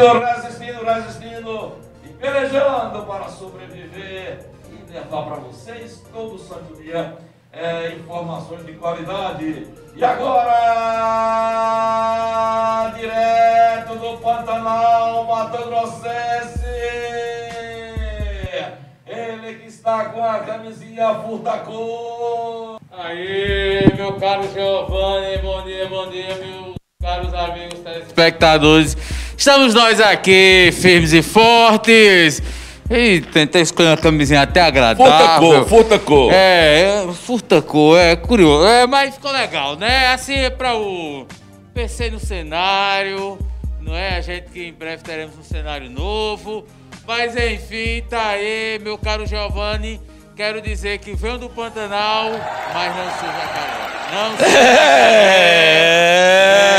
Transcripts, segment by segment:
Resistindo, resistindo, resistindo e pelejando para sobreviver e levar para vocês todo santo dia é, informações de qualidade. E agora, direto do Pantanal, Mato Grossense, ele que está com a camisinha furtacor. Aí, meu caro Giovanni, bom dia, bom dia, meus caros amigos telespectadores. Estamos nós aqui, firmes e fortes. E tentei escolher uma camisinha até agradável. Furtacor, furtacor. É, é, furtacor, é curioso. É, mas ficou legal, né? Assim é pra o. Pensei no cenário, não é? A gente que em breve teremos um cenário novo. Mas enfim, tá aí, meu caro Giovanni. Quero dizer que venho do Pantanal, mas não sou jacaré. Não sou jacaré.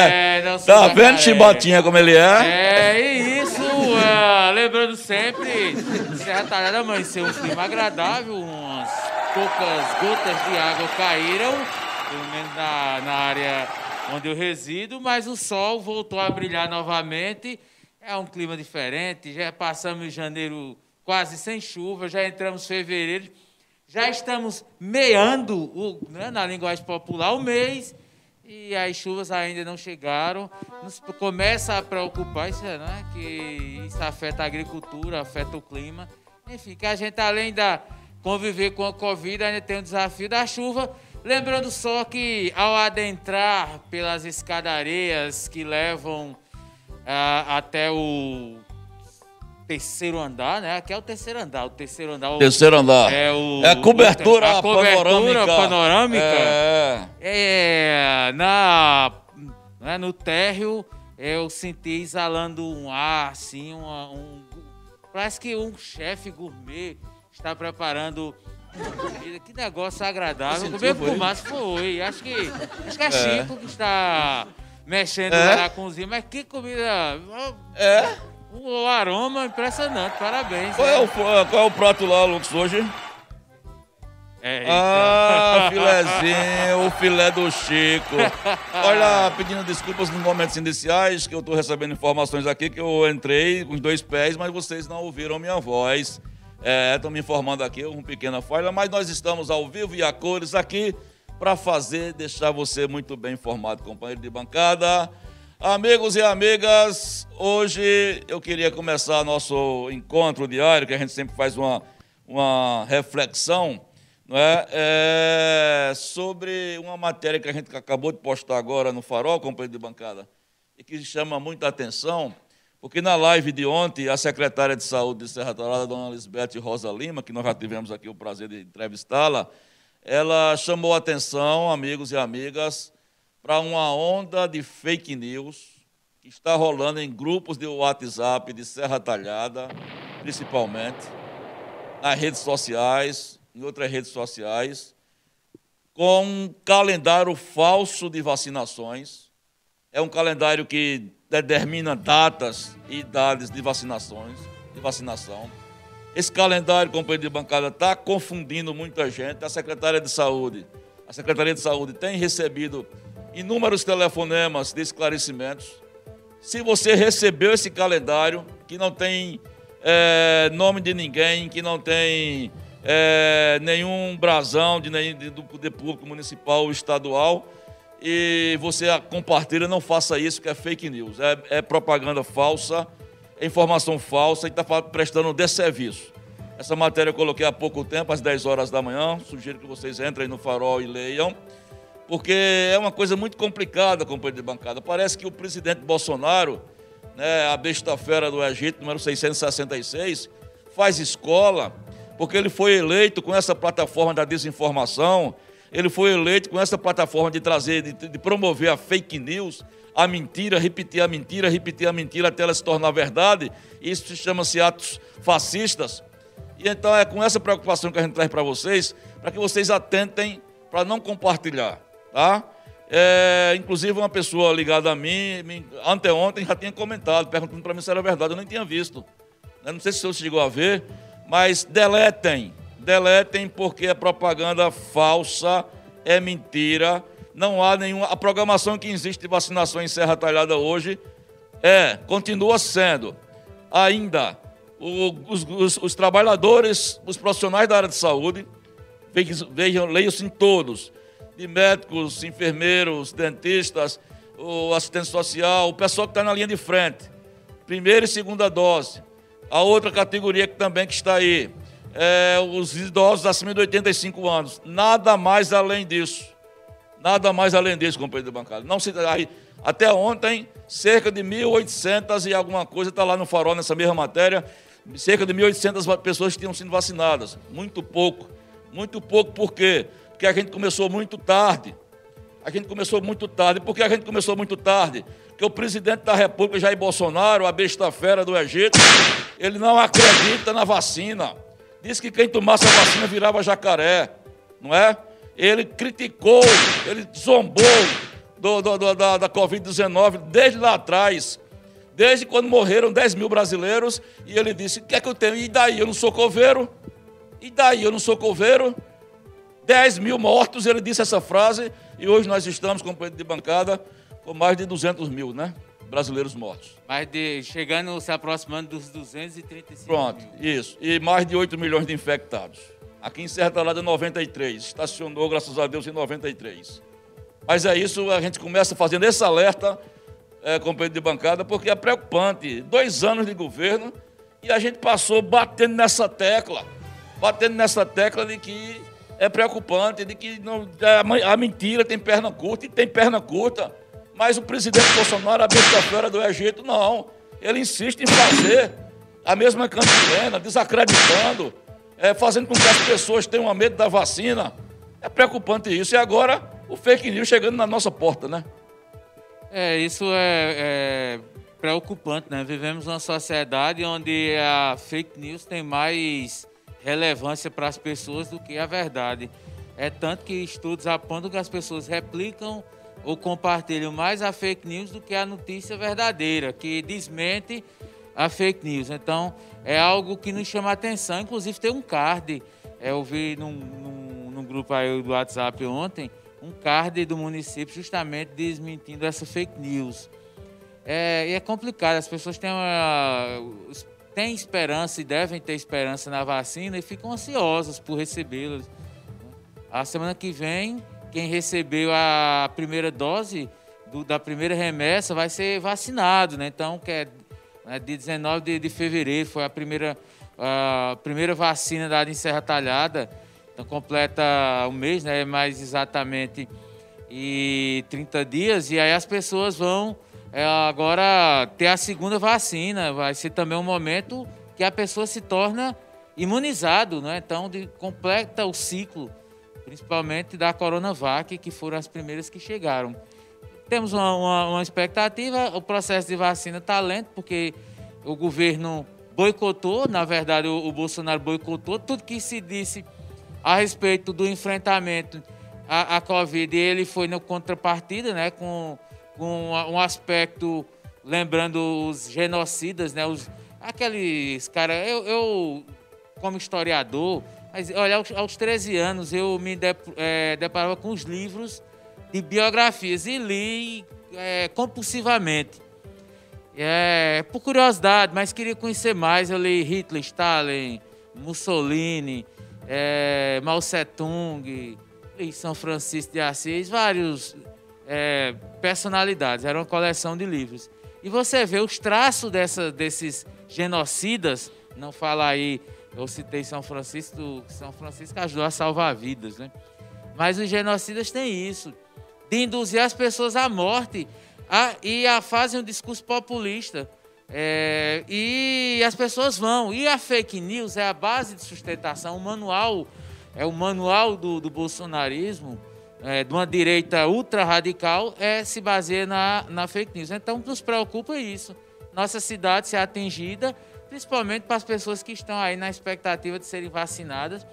É, não sou tá jacaré. vendo Chibotinha como ele é? É, e isso, é, lembrando sempre, Serra Talhada amanheceu um clima agradável, umas poucas gotas de água caíram, pelo menos na, na área onde eu resido, mas o sol voltou a brilhar novamente. É um clima diferente, já passamos janeiro quase sem chuva, já entramos em fevereiro, já estamos meando, o, né, na linguagem popular, o mês, e as chuvas ainda não chegaram. Nos começa a preocupar isso, né? Que isso afeta a agricultura, afeta o clima. Enfim, que a gente, além da conviver com a Covid, ainda tem o desafio da chuva. Lembrando só que ao adentrar pelas escadarias que levam ah, até o terceiro andar, né? Aqui é o terceiro andar. O terceiro andar. o- Terceiro andar. É, o, É a cobertura a cobertura panorâmica. panorâmica. É. É, na, né, no térreo eu senti exalando um ar, assim, uma- um, parece que um chefe gourmet está preparando. Que negócio agradável. Você Comer sentiu, foi? fumaça foi. Acho que, acho que é Chico que está mexendo É? na cozinha, mas que comida... É? O aroma impressionante, parabéns. Qual né? é, o, qual é o prato lá, Lucas, hoje? É, Ah, filézinho, o filé do Chico. Olha, pedindo desculpas nos momentos iniciais, que eu estou recebendo informações aqui que eu entrei com os dois pés, mas vocês não ouviram minha voz. Estão me informando aqui, uma pequena falha, mas nós estamos ao vivo e a cores aqui para fazer, deixar você muito bem informado, companheiro de bancada. Amigos e amigas, hoje eu queria começar nosso encontro diário, que a gente sempre faz uma, uma reflexão não é? É, sobre uma matéria que a gente acabou de postar agora no Farol, companheiro de bancada, e que chama muita atenção, porque na live de ontem, a secretária de Saúde de Serra Dourada, dona Lisbeth Rosa Lima, que nós já tivemos aqui o prazer de entrevistá-la, ela chamou a atenção, amigos e amigas, para uma onda de fake news que está rolando em grupos de WhatsApp de Serra Talhada, principalmente, nas redes sociais, em outras redes sociais, com um calendário falso de vacinações. É um calendário que determina datas e idades de vacinações, de vacinação. Esse calendário, companheiro de bancada, está confundindo muita gente. A secretária de Saúde, a Secretaria de Saúde tem recebido inúmeros telefonemas de esclarecimentos. Se você recebeu esse calendário, que não tem é, nome de ninguém, que não tem é, nenhum brasão de, de, do poder público municipal ou estadual e você compartilha, não faça isso, que é fake news. É, é propaganda falsa, é informação falsa e está prestando desserviço. Essa matéria eu coloquei há pouco tempo, às 10 horas da manhã. Sugiro que vocês entrem no farol e leiam, porque é uma coisa muito complicada, companheiro de bancada. Parece que o presidente Bolsonaro, né, a besta fera do Egito, número 666, faz escola, porque ele foi eleito com essa plataforma da desinformação ele foi eleito com essa plataforma de trazer, de, de promover a fake news, a mentira, repetir a mentira, repetir a mentira até ela se tornar verdade. Isso chama-se atos fascistas. E então é com essa preocupação que a gente traz para vocês, para que vocês atentem para não compartilhar, tá? É, inclusive uma pessoa ligada a mim, me, anteontem já tinha comentado, perguntando para mim se era verdade, eu nem tinha visto. Eu não sei se o senhor chegou a ver, mas deletem, deletem porque é propaganda falsa, é mentira. Não há nenhuma. A programação que existe de vacinação em Serra Talhada hoje é, continua sendo ainda o, os, os, os, trabalhadores, os profissionais da área de saúde, vejam, leiam-se em todos, de médicos, enfermeiros, dentistas, o assistente social, o pessoal que está na linha de frente, primeira e segunda dose. A outra categoria que também que está aí, é, os idosos acima de 85 anos. Nada mais além disso. Nada mais além disso, companheiro bancada. Não se, aí, até ontem, cerca de 1.800 e alguma coisa, está lá no farol nessa mesma matéria, cerca de 1.800 pessoas tinham sido vacinadas. Muito pouco. Muito pouco por quê? Porque a gente começou muito tarde. A gente começou muito tarde. Por que a gente começou muito tarde? Porque o presidente da República, Jair Bolsonaro, a besta fera do Egito, ele não acredita na vacina. Disse que quem tomasse a vacina virava jacaré, não é? Ele criticou, ele zombou do, do, do, da, da Covid-19 desde lá atrás, desde quando morreram 10 mil brasileiros, e ele disse: O que é que eu tenho? E daí? Eu não sou coveiro? E daí? Eu não sou coveiro? 10 mil mortos, ele disse essa frase, e hoje nós estamos, companheiro de bancada, com mais de 200 mil, né? brasileiros mortos. Mais de, chegando, se aproximando dos 235 Pronto, mil. isso. E mais de 8 milhões de infectados. Aqui em Serra Talhada, 93. Estacionou, graças a Deus, em 93. Mas é isso, a gente começa fazendo esse alerta, é, companheiro de bancada, porque é preocupante. Dois anos de governo e a gente passou batendo nessa tecla, batendo nessa tecla de que é preocupante, de que não, a mentira tem perna curta e tem perna curta. Mas o presidente Bolsonaro, a besta-feira do Egito, não. Ele insiste em fazer a mesma cantilena, desacreditando, é, fazendo com que as pessoas tenham medo da vacina. É preocupante isso. E agora o fake news chegando na nossa porta, né? É, isso é, é preocupante, né? Vivemos uma sociedade onde a fake news tem mais relevância para as pessoas do que a verdade. É tanto que estudos apontam que as pessoas replicam ou compartilham mais a fake news do que a notícia verdadeira, que desmente a fake news. Então, é algo que nos chama a atenção. Inclusive, tem um card, é, eu vi num, num, num grupo aí do WhatsApp ontem, um card do município justamente desmentindo essa fake news. É, e é complicado, as pessoas têm, uma, têm esperança e devem ter esperança na vacina e ficam ansiosas por recebê-las. A semana que vem quem recebeu a primeira dose do, da primeira remessa vai ser vacinado, né? Então, que é, é de 19 de, de, fevereiro, foi a primeira, a primeira vacina dada em Serra Talhada. Então, completa um mês, né? Mais exatamente e 30 dias. E aí as pessoas vão é, agora ter a segunda vacina. Vai ser também um momento que a pessoa se torna imunizado, né? Então, de, completa o ciclo principalmente da Coronavac, que foram as primeiras que chegaram. Temos uma, uma, uma expectativa, o processo de vacina está lento, porque o governo boicotou, na verdade, o, o, Bolsonaro boicotou tudo que se disse a respeito do enfrentamento à, à Covid. Ele foi na contrapartida, né, com, com um aspecto, lembrando os genocidas, né, os, aqueles caras. Eu, eu, como historiador, mas, olha, aos, aos 13 anos eu me de, é, deparava com os livros de biografias e li é, compulsivamente. É, por curiosidade, mas queria conhecer mais. Eu li Hitler, Stalin, Mussolini, é, Mao Tse-tung, li São Francisco de Assis, vários é, personalidades. Era uma coleção de livros. E você vê os traços dessa, desses genocidas, não fala aí, eu citei São Francisco, São Francisco ajudou a salvar vidas, né? Mas os genocidas têm isso, de induzir as pessoas à morte a, e a, fazem um discurso populista. É, e as pessoas vão. E a fake news é a base de sustentação, o manual, é o manual do, do bolsonarismo é, de uma direita ultra radical é, se baseia na, na fake news. Então, nos preocupa isso. Nossa cidade ser atingida, principalmente para as pessoas que estão aí na expectativa de serem vacinadas.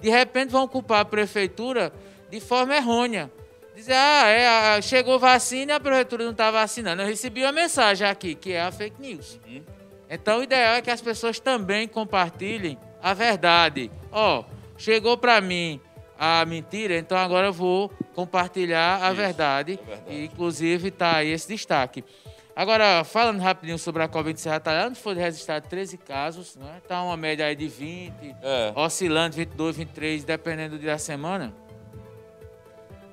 De repente, vão culpar a prefeitura de forma errônea. Dizer, ah, é, chegou vacina e a prefeitura não está vacinando. Eu recebi uma mensagem aqui, que é a fake news. Uhum. Então, o ideal é que as pessoas também compartilhem a verdade. Ó, oh, chegou para mim a mentira, então agora eu vou compartilhar a Isso, verdade. É verdade. E, inclusive, está aí esse destaque. Agora, falando rapidinho sobre a Covid de Serra Talhada, foi registrado 13 casos, né? Está uma média aí de 20, é. oscilando 22, 23, dependendo do dia da semana.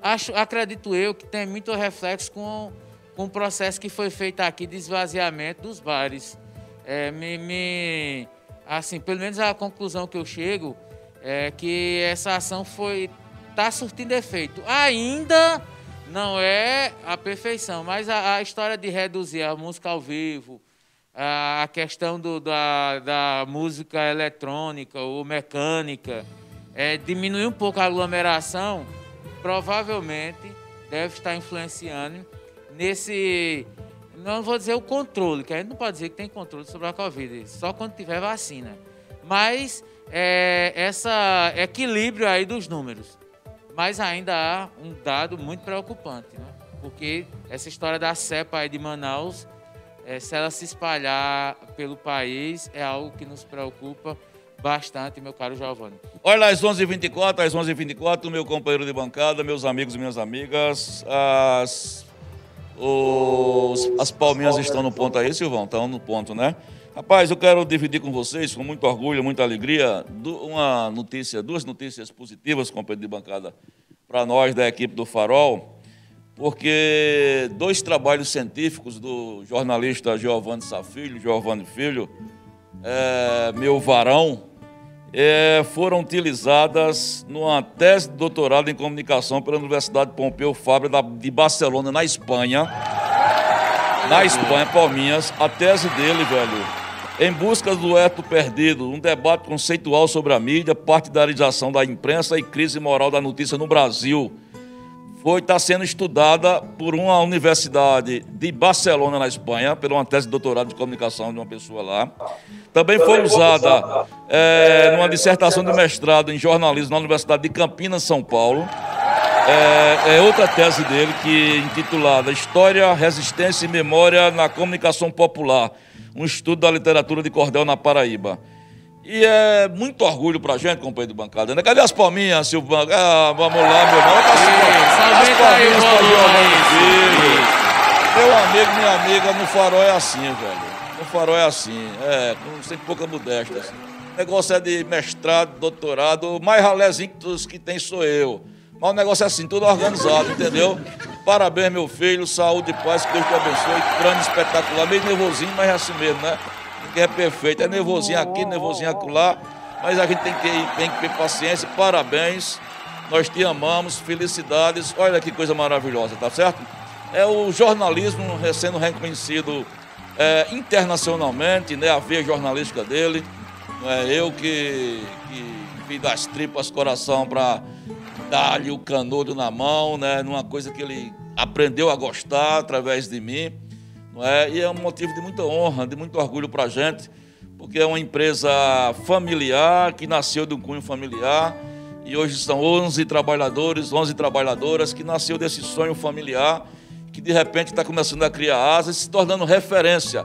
Acho, acredito eu que tem muito reflexo com, com o processo que foi feito aqui de esvaziamento dos bares. É, me, me, assim, pelo menos a conclusão que eu chego é que essa ação foi está surtindo efeito. Ainda não é a perfeição, mas a, a, história de reduzir a música ao vivo, a, a questão do, da, da música eletrônica ou mecânica, é, diminuir um pouco a aglomeração, provavelmente deve estar influenciando nesse. Não vou dizer o controle, que a gente não pode dizer que tem controle sobre a Covid, só quando tiver vacina. Mas é, essa equilíbrio aí dos números. Mas ainda há um dado muito preocupante, né? porque essa história da cepa aí de Manaus, é, se ela se espalhar pelo país, é algo que nos preocupa bastante, meu caro Giovanni. Olha, às 11h24, às 11h24, meu companheiro de bancada, meus amigos e minhas amigas, as, os, as palminhas estão no ponto aí, Silvão? Estão no ponto, né? Rapaz, eu quero dividir com vocês, com muito orgulho, muita alegria, uma notícia, duas notícias positivas, companheiro de bancada, para nós da equipe do Farol, porque dois trabalhos científicos do jornalista Giovanni Safilho, Giovanni Filho, é, meu varão, é, foram utilizadas numa tese de doutorado em comunicação pela Universidade Pompeu Fabra de Barcelona, na Espanha. Na Espanha, Palminhas, a tese dele, velho, em busca do eto perdido, um debate conceitual sobre a mídia, partidarização da imprensa e crise moral da notícia no Brasil. Foi está sendo estudada por uma universidade de Barcelona, na Espanha, pela uma tese de doutorado de comunicação de uma pessoa lá. Também foi usada é, numa dissertação de mestrado em jornalismo na Universidade de Campinas, São Paulo. É, é, outra tese dele que intitulada História, Resistência e Memória na Comunicação Popular um estudo da literatura de cordel na Paraíba. E é muito orgulho pra gente, companheiro de bancada, né? Cadê as palminhas, Silvio? Ah, vamos lá, meu irmão. Tá as, as palminhas pra Giovanni Meu amigo, minha amiga, no farol é assim, velho. No farol é assim, é, com sem pouca modéstia. Assim. O negócio é de mestrado, doutorado, o mais ralézinho que tem sou eu. Mas o negócio é assim, tudo organizado, entendeu? Parabéns, meu filho, saúde e paz, que Deus te abençoe. Grande espetacular, meio nervosinho, mas é assim mesmo, né? Ninguém é perfeito, é nervosinho aqui, nervosinho acolá, mas a gente tem que, tem que ter paciência. Parabéns, nós te amamos, felicidades. Olha que coisa maravilhosa, tá certo? É o jornalismo sendo reconhecido é, internacionalmente, né? A veia jornalística dele. É eu que, que fiz das tripas coração para dar-lhe o canudo na mão, né? Numa coisa que ele aprendeu a gostar através de mim, não é? E é um motivo de muita honra, de muito orgulho para a gente, porque é uma empresa familiar que nasceu de um cunho familiar e hoje são 11 trabalhadores, 11 trabalhadoras que nasceu desse sonho familiar que de repente está começando a criar asas e se tornando referência.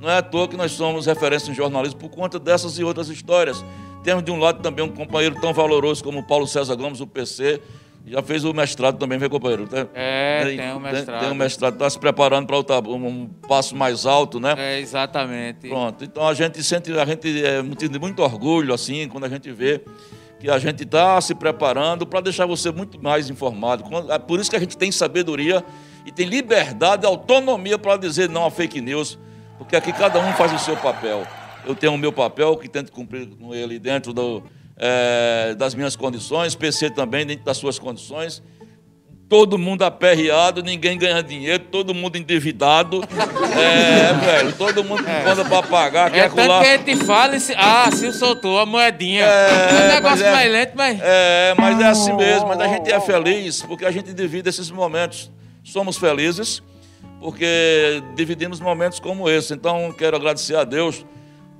Não é à toa que nós somos referência em jornalismo por conta dessas e outras histórias temos de um lado também um companheiro tão valoroso como Paulo César Gomes, o PC, Já fez o mestrado também, vem, companheiro? Tem, É, tem um mestrado. Tem, um mestrado, está se preparando para um passo mais alto, né? É, exatamente. Pronto. Então a gente sente, a gente é muito, muito orgulho, assim, quando a gente vê que a gente está se preparando para deixar você muito mais informado. É por isso que a gente tem sabedoria e tem liberdade, autonomia para dizer não a fake news, porque aqui cada um faz o seu papel. Eu tenho o meu papel, que tento cumprir com ele dentro do, é, das minhas condições, PC também dentro das suas condições. Todo mundo aperreado, ninguém ganha dinheiro, todo mundo endividado. É, velho, todo mundo com conta para pagar, É quer tanto colar. que a gente fala e se... Ah, se soltou a moedinha. É, É, um negócio é- mais lento, mas... É, mas é assim mesmo. Mas a gente é feliz porque a gente divide esses momentos. Somos felizes porque dividimos momentos como esse. Então, quero agradecer a Deus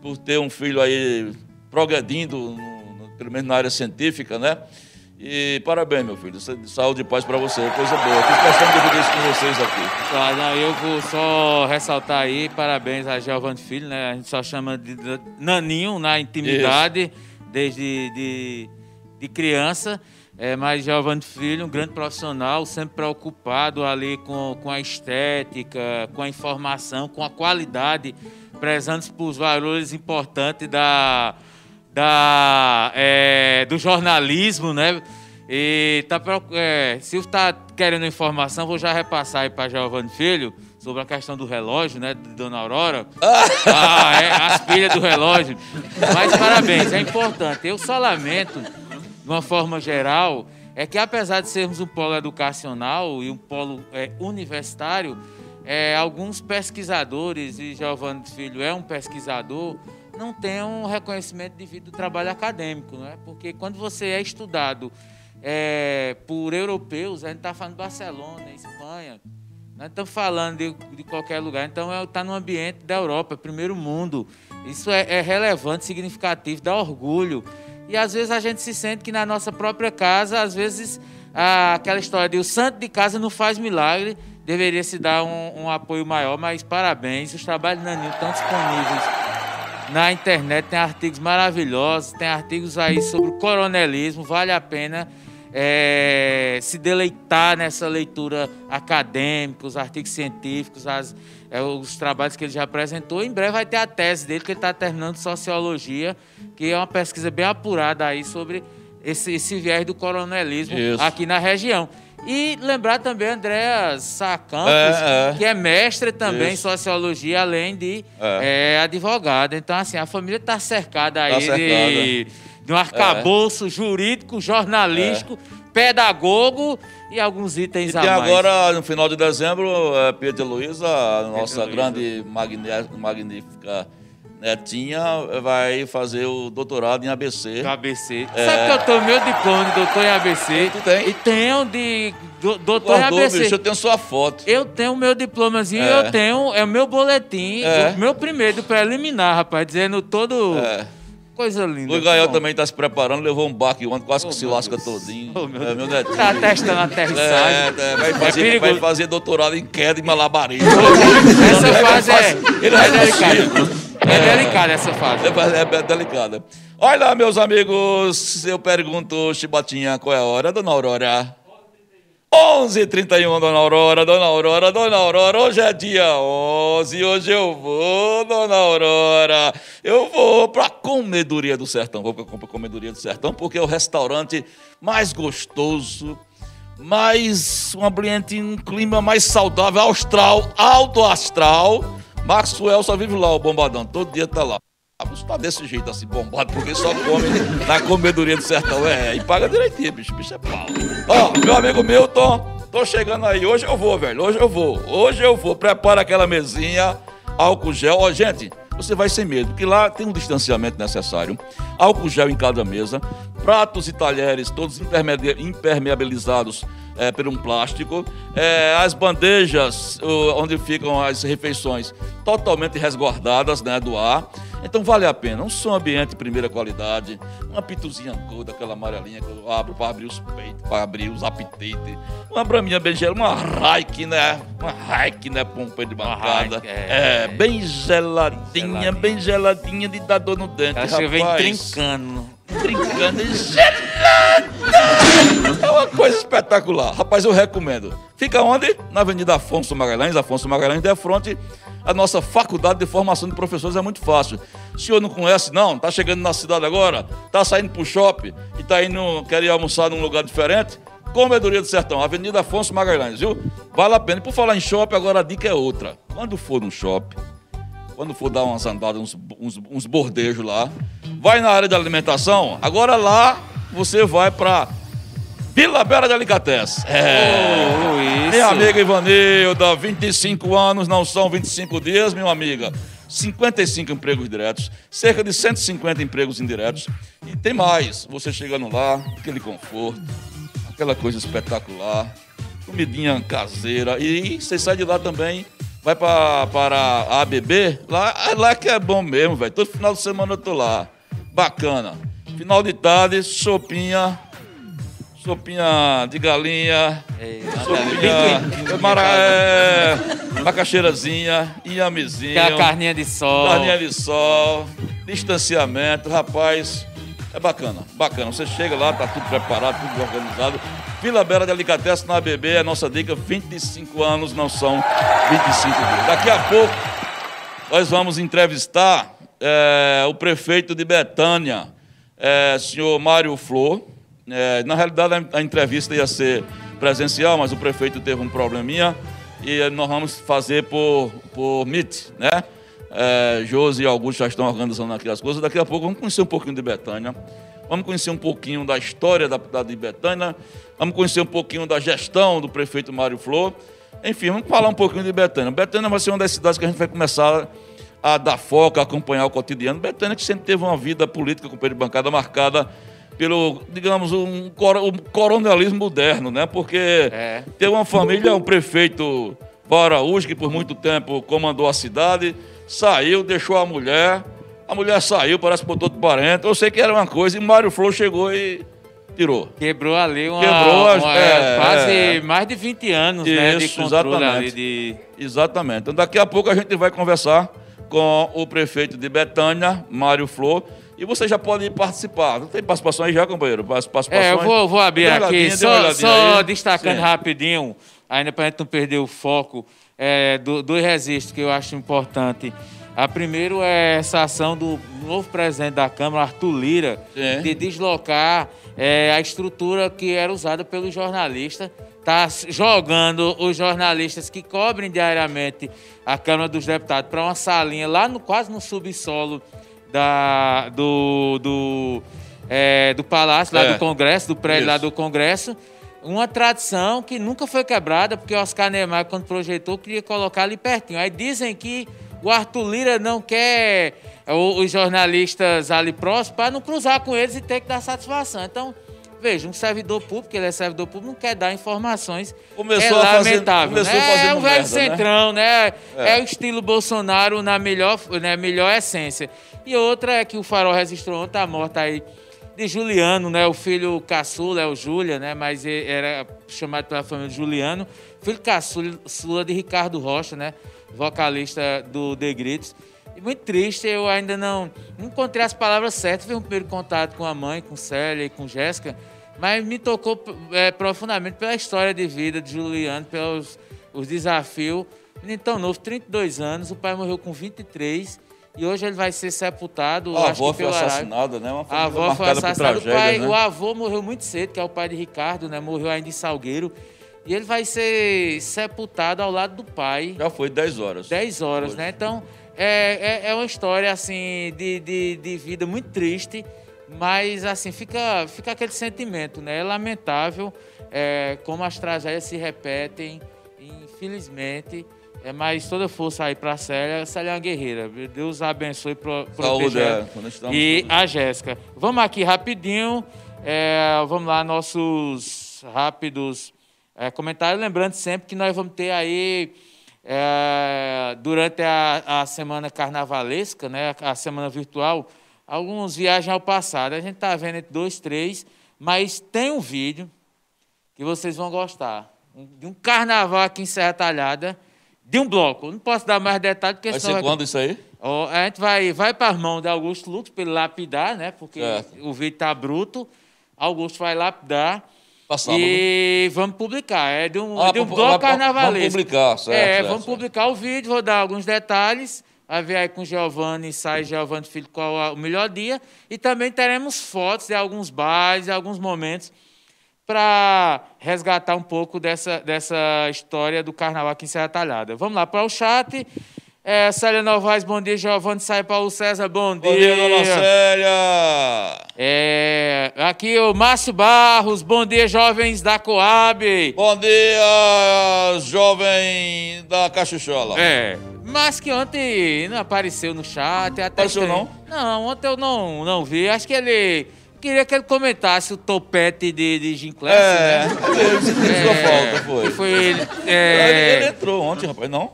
por ter um filho aí progredindo, no- no- pelo menos na área científica, né? E parabéns, meu filho. Saúde e paz para você. Coisa boa. Fiz questão de dividir isso com vocês aqui. Ah, não, eu vou só ressaltar aí, parabéns a Giovanni Filho, né? A gente só chama de Naninho na intimidade, desde de, de criança. É, mas Giovanni Filho, um grande profissional, sempre preocupado ali com, com a estética, com a informação, com a qualidade, prezando por valores importantes da, da, é, do jornalismo, né? E tá, é, se está querendo informação, vou já repassar aí para Giovanni Filho sobre a questão do relógio, né, de Dona Aurora. ah, é, as pilhas do relógio. Mas parabéns, é importante. Eu só lamento, de uma forma geral, é que apesar de sermos um polo educacional e um polo é, universitário, é, alguns pesquisadores, e Giovanni Filho é um pesquisador, não tem um reconhecimento devido do trabalho acadêmico, não é? Porque quando você é estudado é, por europeus, a gente está falando de Barcelona, Espanha, nós estamos falando de, de qualquer lugar, então está no ambiente da Europa, primeiro mundo. Isso é, é relevante, significativo, dá orgulho. E às vezes a gente se sente que na nossa própria casa, às vezes a- aquela história de o santo de casa não faz milagre, deveria se dar um, um apoio maior, mas parabéns, os trabalhos da Naninho estão disponíveis na internet, tem artigos maravilhosos, tem artigos aí sobre o coronelismo, vale a pena é, se deleitar nessa leitura acadêmica, os artigos científicos, as- é, os trabalhos que ele já apresentou. Em breve vai ter a tese dele, que ele está terminando sociologia, que é uma pesquisa bem apurada aí sobre esse, esse viés do coronelismo Isso. aqui na região. E lembrar também Andréa Sacampos, É, é. que é mestre também em Isso. sociologia, além de É. é, advogada. Então, assim, a família está cercada aí Tá de, cercada. de um arcabouço jurídico, jornalístico, pedagogo e alguns itens E a mais. agora, no final de dezembro, é, Pedro e Luísa, a nossa Luísa. grande, magné- magnífica netinha, vai fazer o doutorado em ABC. Do ABC. Sabe que eu tenho meu diploma de doutor em ABC? É. Tu tem? E tenho de do- doutor em Guardou, ABC. bicho, eu tenho sua foto. Eu tenho o meu diplomazinho, É. eu tenho, é o meu boletim, É. o meu primeiro preliminar, rapaz, dizendo todo. É. Coisa linda. Luiz Gael também está se preparando, levou um baque ontem, quase que se lasca Deus. todinho. Oh, meu é, meu Deus. netinho. Tá testando a aterrissagem. É, é, vai, fazer, perigoso. vai fazer doutorado em queda e malabarismo. Essa fase é, ele é delicada. É delicada essa fase. É, é delicada. Olha lá, meus amigos, eu pergunto, Chibatinha, qual é a hora, dona Aurora? 11h31, dona Aurora, dona Aurora, dona Aurora, hoje é dia 11, hoje eu vou, dona Aurora, eu vou pra Comedoria do Sertão, vou pra Comedoria do Sertão, porque é o restaurante mais gostoso, mais um ambiente, um clima mais saudável, austral, alto astral. Maxwell só vive lá, o bombadão, todo dia tá lá. Ah, você tá desse jeito assim, bombado, porque só come na comedoria do sertão. É, e paga direitinho, bicho. Bicho é pau. Ó, meu amigo Milton, tô chegando aí. Hoje eu vou, velho. Hoje eu vou. Hoje eu vou. Prepara aquela mesinha, álcool gel. Ó, gente, você vai sem medo, porque lá tem um distanciamento necessário. Álcool gel em cada mesa. Pratos e talheres, todos impermea- impermeabilizados é, por um plástico. É, as bandejas onde ficam as refeições totalmente resguardadas né, do ar. Então vale a pena. Um som ambiente de primeira qualidade, uma pituzinha cor daquela amarelinha que eu abro para abrir os peitos, para abrir os apetites. Uma braminha bem gelada, uma Raik, né? Uma Raik, né? Pompa de bancada. É. é. bem geladinha, Geladinha. bem geladinha de dar dor no dente, Acho que vem rapaz. trincando. Brincando! É uma coisa espetacular. Rapaz, eu recomendo. Fica onde? Na Avenida Afonso Magalhães, Afonso Magalhães, de frente a nossa faculdade de formação de professores é muito fácil. O senhor não conhece, não? Está chegando na cidade agora? Está saindo para o shopping e está indo, quer ir almoçar num lugar diferente? Comedoria do Sertão, Avenida Afonso Magalhães, viu? Vale a pena. E por falar em shopping, agora a dica é outra. Quando for no shopping, quando for dar umas andadas, uns, uns, uns bordejos lá, vai na área de alimentação, agora lá você vai para Vila Bela de Alicatés. É. Oh, minha amiga Ivanilda, 25 anos, não são 25 dias, minha amiga. 55 empregos diretos, cerca de 150 empregos indiretos. E tem mais. Você chegando lá, aquele conforto, aquela coisa espetacular, comidinha caseira. E você sai de lá também, vai pra, para a ABB, lá, lá que é bom mesmo, velho. Todo final de semana eu tô lá. Bacana. Final de tarde, sopinha, sopinha de galinha, Ei, sopinha, mara, é, macaxeirazinha, inhamezinho. a carninha de sol. Carninha de sol, distanciamento, rapaz, é bacana, bacana. Você chega lá, tá tudo preparado, tudo organizado. Vila Bela de Alicatesso na ABB, é a nossa dica, 25 anos, não são 25 dias. Daqui a pouco, nós vamos entrevistar é, o prefeito de Betânia, é, senhor Mário Flor, é, na realidade, a, entrevista ia ser presencial, mas o prefeito teve um probleminha e nós vamos fazer por, por Meet, né? É, Josi e Augusto já estão organizando aqui as coisas. Daqui a pouco vamos conhecer um pouquinho de Betânia. Vamos conhecer um pouquinho da história da, da de Betânia. Vamos conhecer um pouquinho da gestão do prefeito Mário Flor. Enfim, vamos falar um pouquinho de Betânia. Betânia vai ser uma das cidades que a gente vai começar a dar foco, a acompanhar o cotidiano. Betânia que sempre teve uma vida política com de bancada marcada pelo, digamos, um, um coronelismo moderno, né? Porque é. tem uma família, um prefeito Araújo, que por muito tempo comandou a cidade, saiu, deixou a mulher, a mulher saiu, parece que botou outro parente. Eu sei que era uma coisa, e Mário Flor chegou e tirou. Quebrou ali uma, Quebrou uma, é, quase é, mais de 20 anos Isso, né, de controle exatamente. De... Exatamente. Então daqui a pouco a gente vai conversar com o prefeito de Betânia, Mário Flor, e você já pode participar. Não tem participação aí já, companheiro? Participações? É, eu vou, vou abrir aqui, só, só destacando Sim. rapidinho, ainda para a gente não perder o foco, é, do, dois registros que eu acho importante. A primeiro é essa ação do novo presidente da Câmara, Arthur Lira, Sim. de deslocar é, a estrutura que era usada pelos jornalistas. Está jogando os jornalistas que cobrem diariamente a Câmara dos Deputados para uma salinha lá no, quase no subsolo da, do, do, é, do palácio, lá é. do Congresso, do prédio Isso. lá do Congresso. Uma tradição que nunca foi quebrada, porque o Oscar Niemeyer, quando projetou, queria colocar ali pertinho. Aí dizem que o Arthur Lira não quer os jornalistas ali próximos para não cruzar com eles e ter que dar satisfação. Então, veja, um servidor público, ele é servidor público, não quer dar informações. Começou é lamentável. Fazer, né? É um velho merda, centrão, né? né? É. é. o estilo Bolsonaro na melhor, né, melhor essência. E outra é que o Farol registrou ontem a morte aí de Juliano, né? O filho caçula é o Júlia, né? Mas era chamado pela família de Juliano. Filho caçula de Ricardo Rocha, né? Vocalista do The Gritos. E muito triste, eu ainda não, não encontrei as palavras certas. Tive um primeiro contato com a mãe, com Célia e com Jéssica, mas me tocou é, profundamente pela história de vida de Juliano, pelos os desafios. Menino tão novo, 32 anos, o pai morreu com 23 e hoje ele vai ser sepultado. A avó foi assassinada, né? Uma a avó foi assassinada. O, pai, né? o avô morreu muito cedo, que é o pai de Ricardo, né? Morreu ainda em Salgueiro. E ele vai ser sepultado ao lado do pai. Já foi 10 horas. 10 horas, né? Então, é, é, é, uma história, assim, de, de, de vida muito triste. Mas, assim, fica, fica aquele sentimento, né? É lamentável é, como as tragédias se repetem, infelizmente. É, mas toda força aí para a Célia. A Célia é uma guerreira. Deus abençoe pro, Saúde, é, E a Jéssica. Vamos aqui rapidinho. É, vamos lá, nossos rápidos é, comentários. Lembrando sempre que nós vamos ter aí, é, durante a, a semana carnavalesca, né, a semana virtual, alguns viagens ao passado. A gente está vendo entre dois, três, mas tem um vídeo que vocês vão gostar. De um carnaval aqui em Serra Talhada de um bloco. Não posso dar mais detalhes, porque Vai ser quando isso aí? Ó, a gente vai, vai para as mãos de Augusto Lux para ele lapidar, né? Porque o vídeo tá bruto. Augusto vai lapidar. E vamos publicar. É de um, Ah, de um bloco carnavalesco. vamos publicar, certo, É, certo, vamos certo. publicar o vídeo, vou dar alguns detalhes. Vai ver aí com Giovanni, sai Giovanni Filho qual é o melhor dia. E também teremos fotos de alguns bares, de alguns momentos, para resgatar um pouco dessa, dessa história do carnaval aqui em Serra Talhada. Vamos lá para o chat. É, Célia Novaes, bom dia. Giovanni Sai Paulo César, bom dia. Bom dia, dona Célia. É, aqui o Márcio Barros, bom dia, jovens da Coab. Bom dia, jovem da Cachuchola. É, mas que ontem não apareceu no chat. Até Apareceu estranho. Não, ontem eu não, não vi. Acho que ele. Queria que ele comentasse o topete de, de Jim Clancy, É, né? ele sua falta, foi. foi ele. Ele, É, ele entrou ontem, rapaz, não?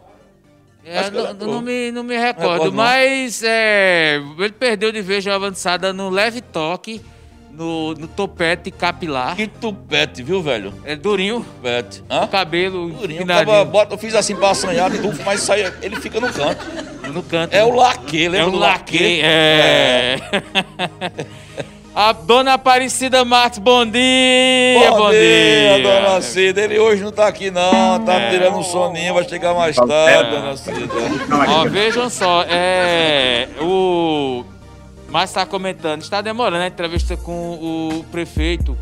É, não, não me, não me recordo, não. mas é, ele perdeu de vez a avançada no leve toque, no, no topete capilar. Que tupete, viu, velho? É durinho, Tupete. Hã? o cabelo Durinho. Tava, bota, eu fiz assim pra assanhar, tufo, mas sai, ele fica no canto. no canto. É o laque, lembra É um laque? laque. É. A dona Aparecida Marques, bom dia. Bom, dia, dona Cida. Ele hoje não tá aqui, não. Tá É. tirando um soninho, vai chegar mais tarde, dona Cida. Ó, vejam só, é, o Márcio está comentando, está demorando a entrevista com o prefeito,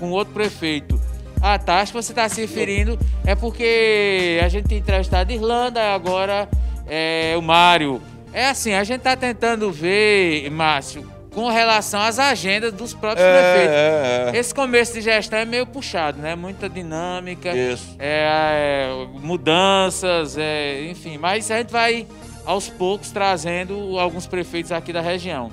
com outro prefeito. Ah, tá, acho que você está se referindo, é porque a gente tem entrevistado a Irlanda, agora é, o Mário. É assim, a gente está tentando ver, Márcio, com relação às agendas dos próprios prefeitos. É, é, é. Esse começo de gestão é meio puxado, né? Muita dinâmica, Isso. é, é, mudanças, é, enfim. Mas a gente vai, aos poucos, trazendo alguns prefeitos aqui da região.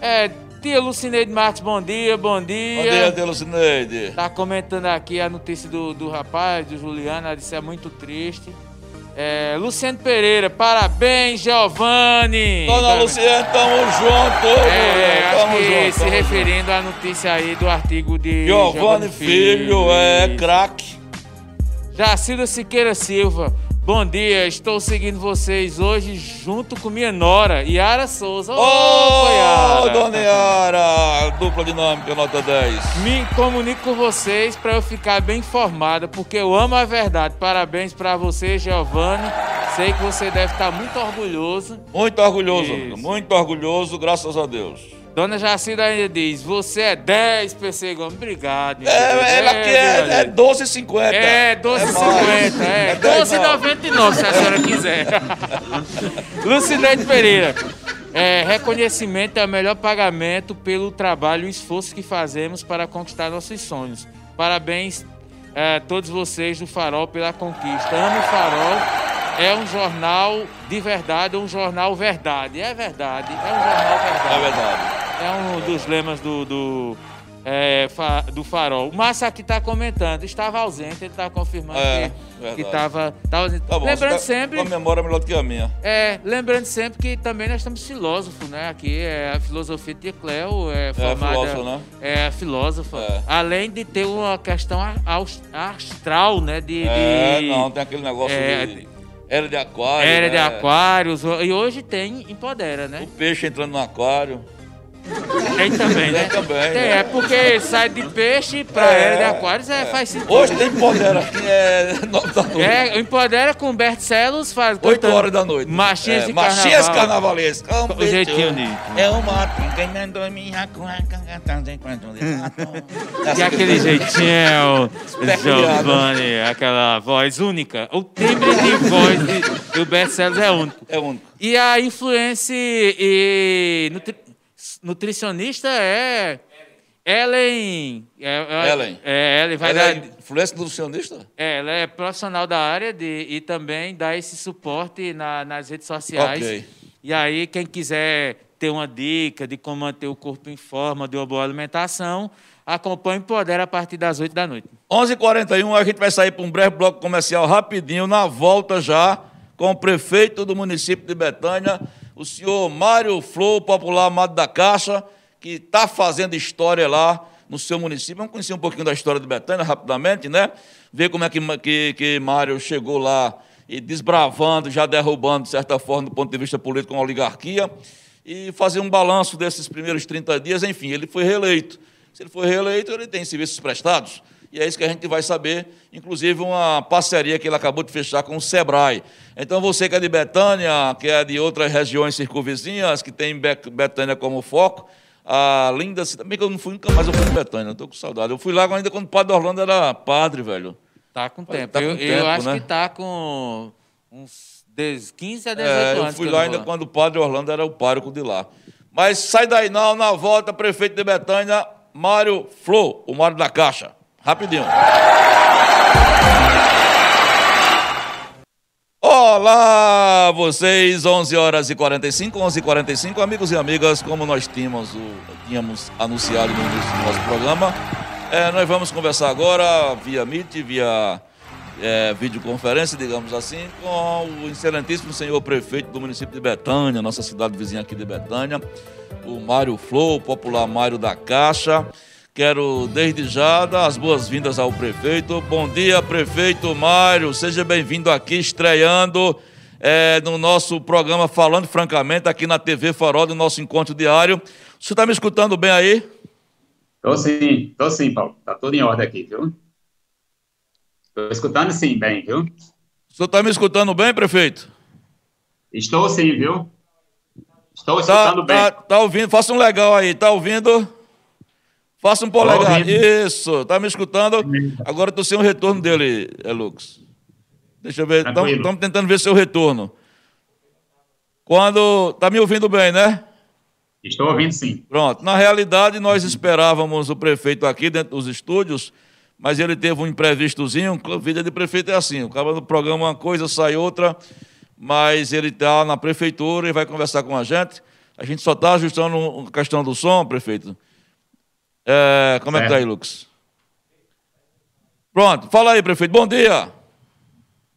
É, tia Lucineide Marques, bom dia, bom dia. Bom dia, Delucineide. Tá comentando aqui a notícia do, do rapaz, do Juliano, ela disse é muito triste. É, Luciano Pereira, parabéns, Giovanni. Dona Tá- Luciana, tamo junto. É, acho tamo que junto, se referindo à notícia aí do artigo de junto. Giovanni Filho, é craque. Jacilda Siqueira Silva, bom dia, estou seguindo vocês hoje junto com minha nora, Yara Souza. Ô, Ô, Yara! dona Yara, dupla dinâmica, nota 10. Me comunico com vocês para eu ficar bem informada, porque eu amo a verdade. Parabéns para você, Giovanni. Sei que você deve estar muito orgulhoso. Muito orgulhoso, Isso. muito orgulhoso, graças a Deus. Dona Jacilda ainda diz: Você é 10 PC Gomes. Obrigado, minha querida. É, ela aqui é, minha é gente. 12,50. É, 12,50, é. 10 não. 12,99 se a senhora quiser. Lucineide Pereira. É, reconhecimento é o melhor pagamento pelo trabalho e esforço que fazemos para conquistar nossos sonhos. Parabéns é, a todos vocês do Farol pela conquista. Amo o Farol. É um jornal de verdade, um jornal verdade. É verdade, é um jornal verdade. É verdade. É um dos lemas do, do, é, fa- do Farol. O Márcio aqui está comentando, estava ausente, ele está confirmando É, que- estava ausente. Tá bom, lembrando tá sempre. A memória melhor do que a minha. É, lembrando sempre que também nós temos filósofo, né? Aqui é a filosofia de Cléo, é formada. filósofa, né? É filósofa. É. Além de ter uma questão astral, né? De, É, de- não, tem aquele negócio é, de era de aquário. era de né? aquários. E hoje tem Empodera, né? O peixe entrando no aquário. Tem também, né? Tem também, Tem, né? é porque sai de peixe pra É, de aquários, é, faz sentido. Hoje tem Podera aqui, é 9 da noite. É, o Empodera com Bert Celos faz 8 cantando horas da noite. Marchinhas é, de Marchinhas carnaval. carnavalescas. Um O jeitinho bonito. É uma e aquele jeitinho, Giovanni, aquela voz única. O timbre de voz de, do Bert Celos é único. É único. E a influência e nutri- nutricionista é Ellen. É, é- Ellen. É, Ellen vai Ela dar. é influência nutricionista? É, ela é profissional da área de, e também dá esse suporte na- nas redes sociais. Ok. E aí, quem quiser ter uma dica de como manter o corpo em forma, de uma boa alimentação, acompanhe o Poder a partir das 8 da noite. 11h41, a gente vai sair para um breve bloco comercial rapidinho, na volta já, com o prefeito do município de Betânia, o senhor Mário Flor, popular amado da Caixa, que está fazendo história lá no seu município. Vamos conhecer um pouquinho da história de Betânia rapidamente, né? Ver como é que, que, que Mário chegou lá e desbravando, já derrubando, de certa forma, do ponto de vista político, uma oligarquia, e fazer um balanço desses primeiros 30 dias. Enfim, ele foi reeleito. Se ele foi reeleito, ele tem serviços prestados. E é isso que a gente vai saber, inclusive uma parceria que ele acabou de fechar com o Sebrae. Então, você que é de Betânia, que é de outras regiões circunvizinhas, que tem Betânia como foco, a linda também que eu não fui nunca mais, eu fui em Betânia, estou com saudade. Eu fui lá ainda quando o padre Orlando era padre, velho. Tá com tempo. Tá com eu, tempo, eu acho né? que tá com uns 15 a 18 é, anos. Eu fui lá ainda quando o padre Orlando era o pároco de lá. Mas sai daí não, na volta, prefeito de Betânia, Mário Flor, o Mário da Caixa. Rapidinho. Olá, vocês, 11 horas e 45, 11 e 45, amigos e amigas, como nós tínhamos, o, tínhamos anunciado no início do nosso programa, é, nós vamos conversar agora via Meet, via é, videoconferência, digamos assim, com o excelentíssimo senhor prefeito do município de Betânia, nossa cidade vizinha aqui de Betânia, o Mário Flor, o popular Mário da Caixa. Quero desde já dar as boas-vindas ao prefeito. Bom dia, prefeito Mário. Seja bem-vindo aqui, estreando é, no nosso programa Falando Francamente, aqui na TV Farol, do nosso encontro diário. Senhor está me escutando bem aí? Estou sim, estou sim, Paulo. Está tudo em ordem aqui, viu? Estou escutando sim, bem, viu? O senhor está me escutando bem, prefeito? Estou sim, viu? Estou tá, escutando tá, bem. Tá, tá ouvindo? Faça um legal aí. Está ouvindo? Faça um polegar. Isso, tá me escutando? Agora estou sem o retorno dele, é Lucas. Deixa eu ver. Estamos tentando ver seu retorno. Quando. Tá me ouvindo bem, né? Estou ouvindo sim. Pronto. Na realidade, nós esperávamos o prefeito aqui dentro dos estúdios, mas ele teve um imprevistozinho. A vida de prefeito é assim: o cara do programa uma coisa, sai outra, mas ele está na prefeitura e vai conversar com a gente. A gente só está ajustando a questão do som, prefeito. É, como é que tá aí, Lucas? Pronto, fala aí, prefeito. Bom dia.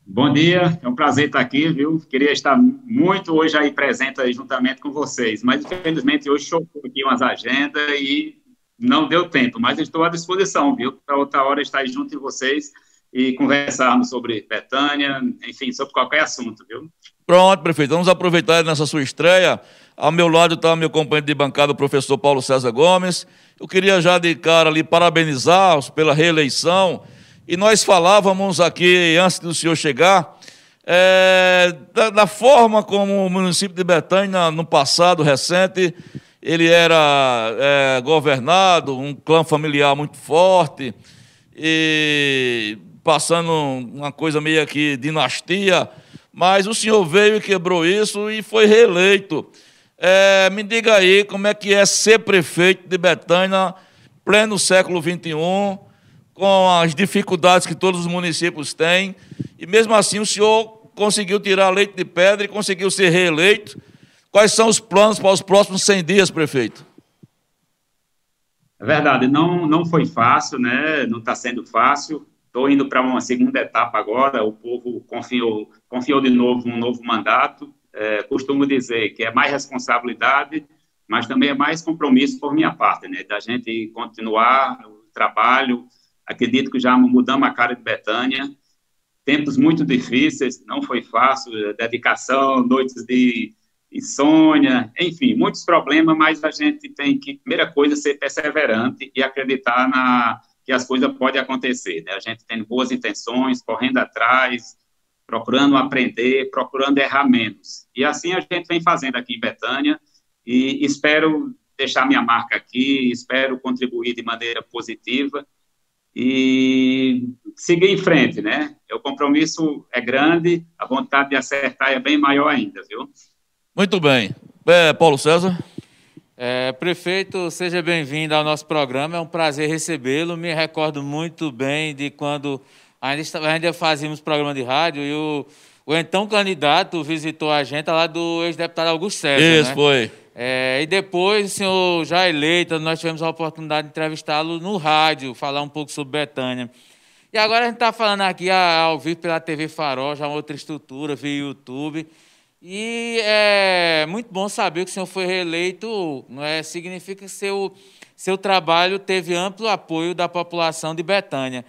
Bom dia, é um prazer estar aqui, viu? Queria estar muito hoje aí presente aí juntamente com vocês, mas infelizmente hoje chocou aqui umas agendas e não deu tempo, mas estou à disposição, viu? Para outra hora estar aí junto de vocês e conversarmos sobre Betânia, enfim, sobre qualquer assunto, viu? Pronto, prefeito, vamos aproveitar nessa sua estreia. Ao meu lado está meu companheiro de bancada, o professor Paulo César Gomes. Eu queria já de cara ali parabenizá-los pela reeleição. E nós falávamos aqui, antes do senhor chegar, é, da, da, forma como o município de Betânia, no passado recente, ele era é, governado, um clã familiar muito forte, e passando uma coisa meio que dinastia, mas o senhor veio e quebrou isso e foi reeleito. É, me diga aí como é que é ser prefeito de Betânia, pleno século XXI, com as dificuldades que todos os municípios têm, e mesmo assim o senhor conseguiu tirar leite de pedra e conseguiu ser reeleito. Quais são os planos para os próximos 100 dias, prefeito? É verdade, não, não foi fácil, né? não está sendo fácil. Estou indo para uma segunda etapa agora, o povo confiou, confiou de novo um novo mandato, é, costumo dizer que é mais responsabilidade, mas também é mais compromisso por minha parte, né? Da gente continuar o trabalho. Acredito que já mudamos a cara de Betânia. Tempos muito difíceis, não foi fácil, dedicação, noites de insônia, enfim, muitos problemas, mas a gente tem que, primeira coisa, ser perseverante e acreditar na que as coisas podem acontecer. Né? A gente tem boas intenções, correndo atrás, procurando aprender, procurando errar menos. E assim a gente vem fazendo aqui em Betânia e espero deixar minha marca aqui, espero contribuir de maneira positiva e seguir em frente, né? O compromisso é grande, a vontade de acertar é bem maior ainda, viu? Muito bem. É, Paulo César. É, prefeito, seja bem-vindo ao nosso programa. É um prazer recebê-lo. Me recordo muito bem de quando ainda, ainda fazíamos programa de rádio e o, o então candidato visitou a gente lá do ex-deputado Augusto César. Isso, né? foi. É, e depois, o senhor já eleito, nós tivemos a oportunidade de entrevistá-lo no rádio, falar um pouco sobre Betânia. E agora a gente está falando aqui ao vivo pela TV Farol, já uma outra estrutura, via YouTube. E é muito bom saber que o senhor foi reeleito, não é? significa que seu, seu trabalho teve amplo apoio da população de Betânia.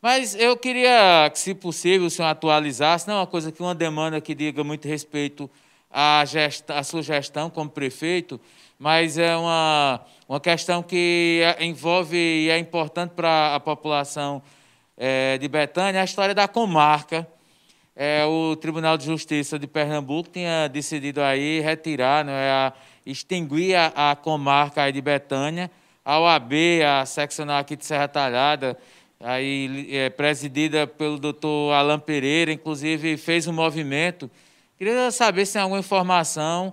Mas eu queria que, se possível, o senhor atualizasse, não é uma coisa que uma demanda que diga muito respeito à, gestão, à sua gestão como prefeito, mas é uma, uma questão que envolve e é importante para a população é, de Betânia, a história da comarca. É, o Tribunal de Justiça de Pernambuco tinha decidido aí retirar, né, a, extinguir a, a comarca de Betânia, a OAB, a seccional aqui de Serra Talhada, aí, é, presidida pelo doutor Alain Pereira, inclusive fez um movimento. Queria saber se tem alguma informação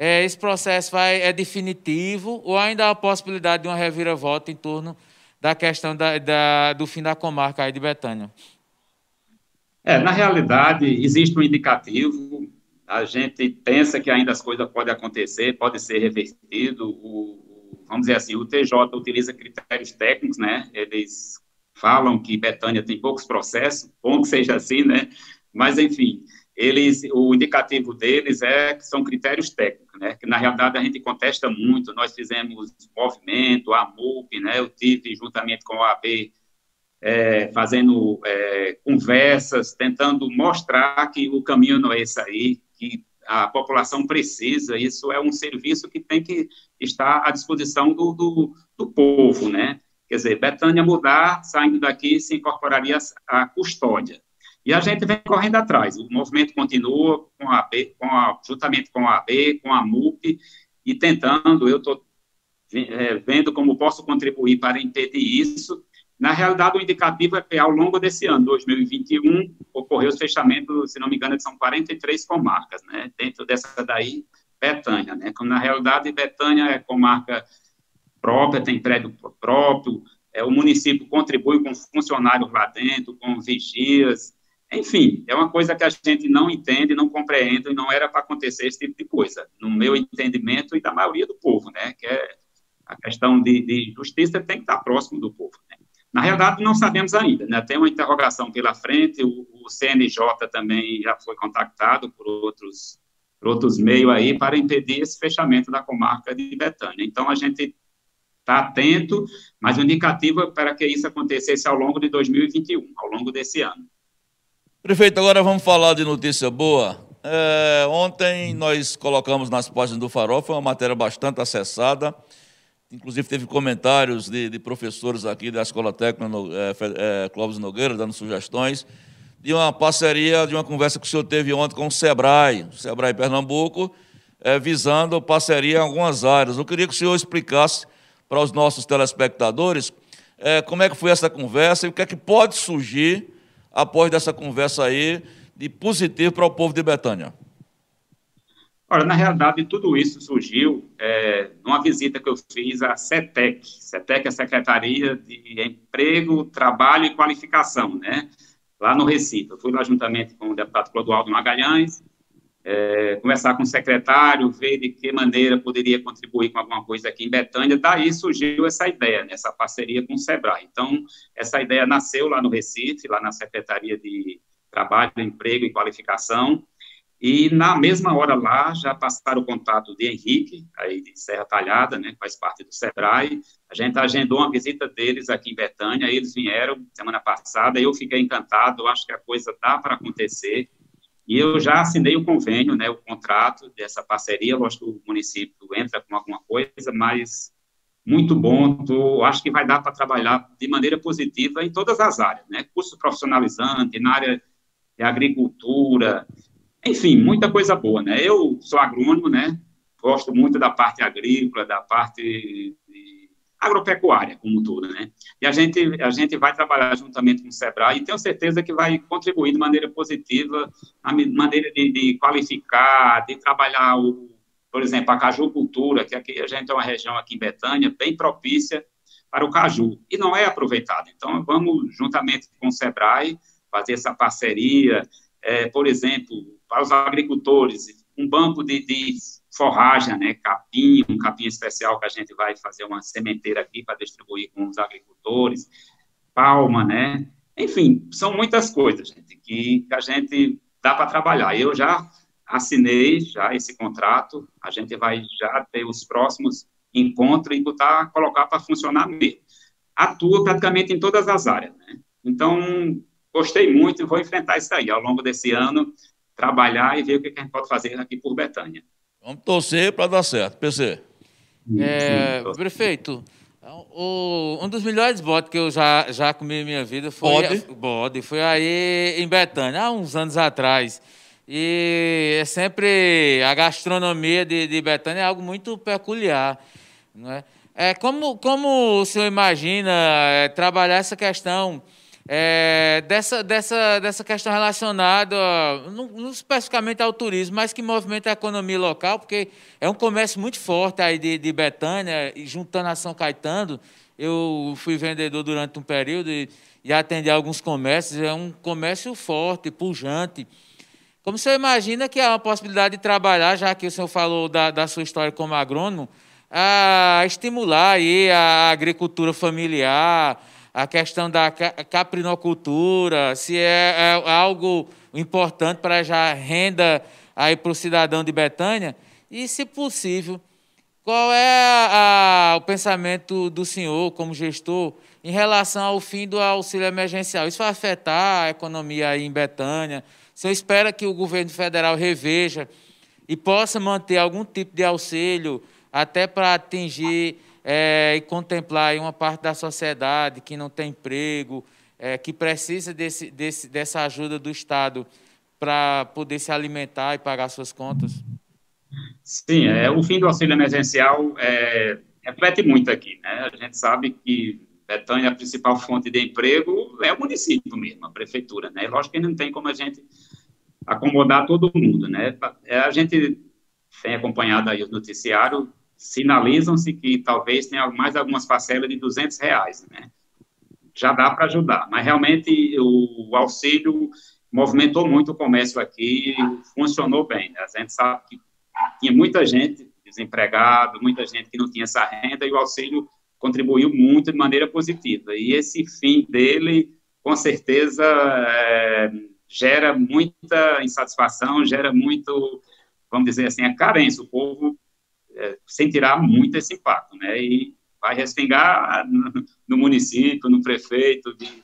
é, esse processo vai, é definitivo ou ainda há a possibilidade de uma reviravolta em torno da questão da, da, do fim da comarca aí de Betânia? É, na realidade, existe um indicativo, a gente pensa que ainda as coisas podem acontecer, pode ser revertido, o, vamos dizer assim, o TJ utiliza critérios técnicos, né, eles falam que Betânia tem poucos processos, bom que seja assim, né, mas, enfim, eles, o indicativo deles é que são critérios técnicos, né? Que na realidade a gente contesta muito. Nós fizemos movimento, a MUP, né? Eu tive juntamente com a AB é, fazendo é, conversas, tentando mostrar que o caminho não é esse aí, que a população precisa. Isso é um serviço que tem que estar à disposição do, do, do povo, né? Quer dizer, Betânia mudar, saindo daqui, se incorporaria a custódia. E a gente vem correndo atrás. O movimento continua com a, com a juntamente com a AB, com a MUP, e tentando, eu estou é, vendo como posso contribuir para impedir isso. Na realidade, o indicativo é que ao longo desse ano, 2021, ocorreu o fechamento, se não me engano, são 43 comarcas, né? Dentro dessa daí, Betânia, né? Como na realidade, Betânia é comarca própria, tem prédio próprio, é, o município contribui com funcionários lá dentro, com vigias, enfim, é uma coisa que a gente não entende, não compreende, e não era para acontecer esse tipo de coisa, no meu entendimento e da maioria do povo, né? Que é a questão de, de justiça tem que estar próximo do povo. Né? Na realidade, não sabemos ainda, né? Tem uma interrogação pela frente, o, o CNJ também já foi contactado por outros, por outros meios aí para impedir esse fechamento da comarca de Betânia. Então, a gente está atento, mas o indicativo é para que isso acontecesse ao longo de 2021, ao longo desse ano. Prefeito, agora vamos falar de notícia boa. É, ontem nós colocamos nas páginas do Farol, foi uma matéria bastante acessada. Inclusive teve comentários de, de professores aqui da Escola Técnica é, é, Clóvis Nogueira, dando sugestões, de uma parceria, de uma conversa que o senhor teve ontem com o SEBRAE, o SEBRAE Pernambuco, é, visando parceria em algumas áreas. Eu queria que o senhor explicasse para os nossos telespectadores é, como é que foi essa conversa e o que é que pode surgir após dessa conversa aí de positivo para o povo de Betânia? Olha, na realidade, tudo isso surgiu é, numa visita que eu fiz à CETEC. CETEC é a Secretaria de Emprego, Trabalho e Qualificação, né? Lá no Recife. Eu fui lá juntamente com o deputado Clodoaldo Magalhães, é, conversar com o secretário, ver de que maneira poderia contribuir com alguma coisa aqui em Betânia. Daí surgiu essa ideia, né, essa parceria com o SEBRAE. Então, essa ideia nasceu lá no Recife, lá na Secretaria de Trabalho, Emprego e Qualificação, e na mesma hora lá já passaram o contato de Henrique, aí de Serra Talhada, né, que faz parte do SEBRAE. A gente agendou uma visita deles aqui em Betânia, eles vieram semana passada, eu fiquei encantado, acho que a coisa dá para acontecer. E eu já assinei o convênio, né, o contrato dessa parceria, lógico que o município entra com alguma coisa, mas muito bom, tô, acho que vai dar para trabalhar de maneira positiva em todas as áreas, né, curso profissionalizante, na área de agricultura, enfim, muita coisa boa, né, eu sou agrônomo, né, gosto muito da parte agrícola, da parte agropecuária como tudo, né? E a gente, a gente vai trabalhar juntamente com o SEBRAE e tenho certeza que vai contribuir de maneira positiva na maneira de, de qualificar, de trabalhar, o, por exemplo, a cajucultura, que aqui a gente tem uma região aqui em Betânia bem propícia para o caju, e não é aproveitado. Então, vamos, juntamente com o SEBRAE, fazer essa parceria, é, por exemplo, para os agricultores, um banco de, de forragem, né, capim, um capim especial que a gente vai fazer uma sementeira aqui para distribuir com os agricultores, palma, né, enfim, são muitas coisas, gente, que, a gente dá para trabalhar. Eu já assinei já esse contrato, a gente vai já ter os próximos encontros e botar, colocar para funcionar mesmo. Atua praticamente em todas as áreas, né, Então, gostei muito e vou enfrentar isso aí ao longo desse ano, trabalhar e ver o que a gente pode fazer aqui por Betânia. Vamos torcer para dar certo. PC. É, prefeito, o, um dos melhores bodes que eu já, já comi na minha vida foi. Bode? Bode. Foi aí em Betânia, há uns anos atrás. E é sempre. A gastronomia de, de Betânia é algo muito peculiar. Não é? É, como, como o senhor imagina é, trabalhar essa questão é, dessa, dessa, dessa questão relacionada, não, não, especificamente ao turismo, mas que movimenta a economia local, porque é um comércio muito forte aí de, de Betânia, juntando a São Caetano. Eu fui vendedor durante um período e, e atendi alguns comércios, é um comércio forte, pujante. Como o senhor imagina que há uma possibilidade de trabalhar, já que o senhor falou da, da sua história como agrônomo, a estimular aí a agricultura familiar, a questão da caprinocultura, se é, é algo importante para já renda aí para o cidadão de Betânia, e, se possível, qual é a, o pensamento do senhor, como gestor, em relação ao fim do auxílio emergencial? Isso vai afetar a economia aí em Betânia? O senhor espera que o governo federal reveja e possa manter algum tipo de auxílio até para atingir é, e contemplar uma parte da sociedade que não tem emprego, é, que precisa desse, desse, dessa ajuda do Estado para poder se alimentar e pagar suas contas? Sim, é, o fim do auxílio emergencial é, reflete muito aqui. Né? A gente sabe que Betânia, a principal fonte de emprego é o município mesmo, a prefeitura. Né? Lógico que não tem como a gente acomodar todo mundo. Né? É, a gente tem acompanhado aí o noticiário, sinalizam-se que talvez tenha mais algumas parcelas de 200 reais, né? Já dá para ajudar, mas realmente o, o, auxílio movimentou muito o comércio aqui, funcionou bem. Né? A gente sabe que tinha muita gente desempregada, muita gente que não tinha essa renda e o auxílio contribuiu muito de maneira positiva. E esse fim dele, com certeza, é, gera muita insatisfação, gera muito, vamos dizer assim, a carência. O povo é, sentirá muito esse impacto, né? E vai respingar no, no município, no prefeito, de,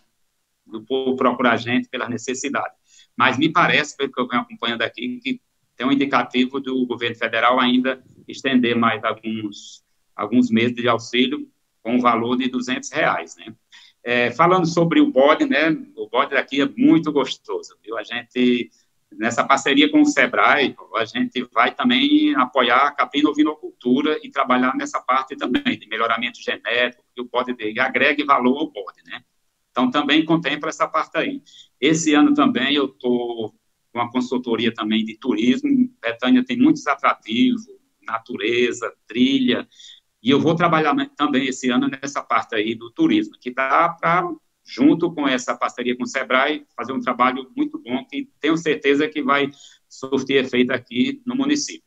do povo procurar gente pela necessidade. Mas me parece, pelo que eu venho acompanhando aqui, que tem um indicativo do governo federal ainda estender mais alguns, alguns meses de auxílio com o valor de 200 reais, né? É, falando sobre o bode, né? O bode daqui é muito gostoso, viu? A gente nessa parceria com o SEBRAE, a gente vai também apoiar a caprinovinocultura e trabalhar nessa parte também, de melhoramento genético, que o pode ter, agregue valor ao bode, né? Então, também contempla essa parte aí. Esse ano também eu estou com uma consultoria também de turismo, Betânia tem muitos atrativos, natureza, trilha, e eu vou trabalhar também esse ano nessa parte aí do turismo, que dá para junto com essa parceria com o Sebrae, fazer um trabalho muito bom que tenho certeza que vai surtir efeito aqui no município.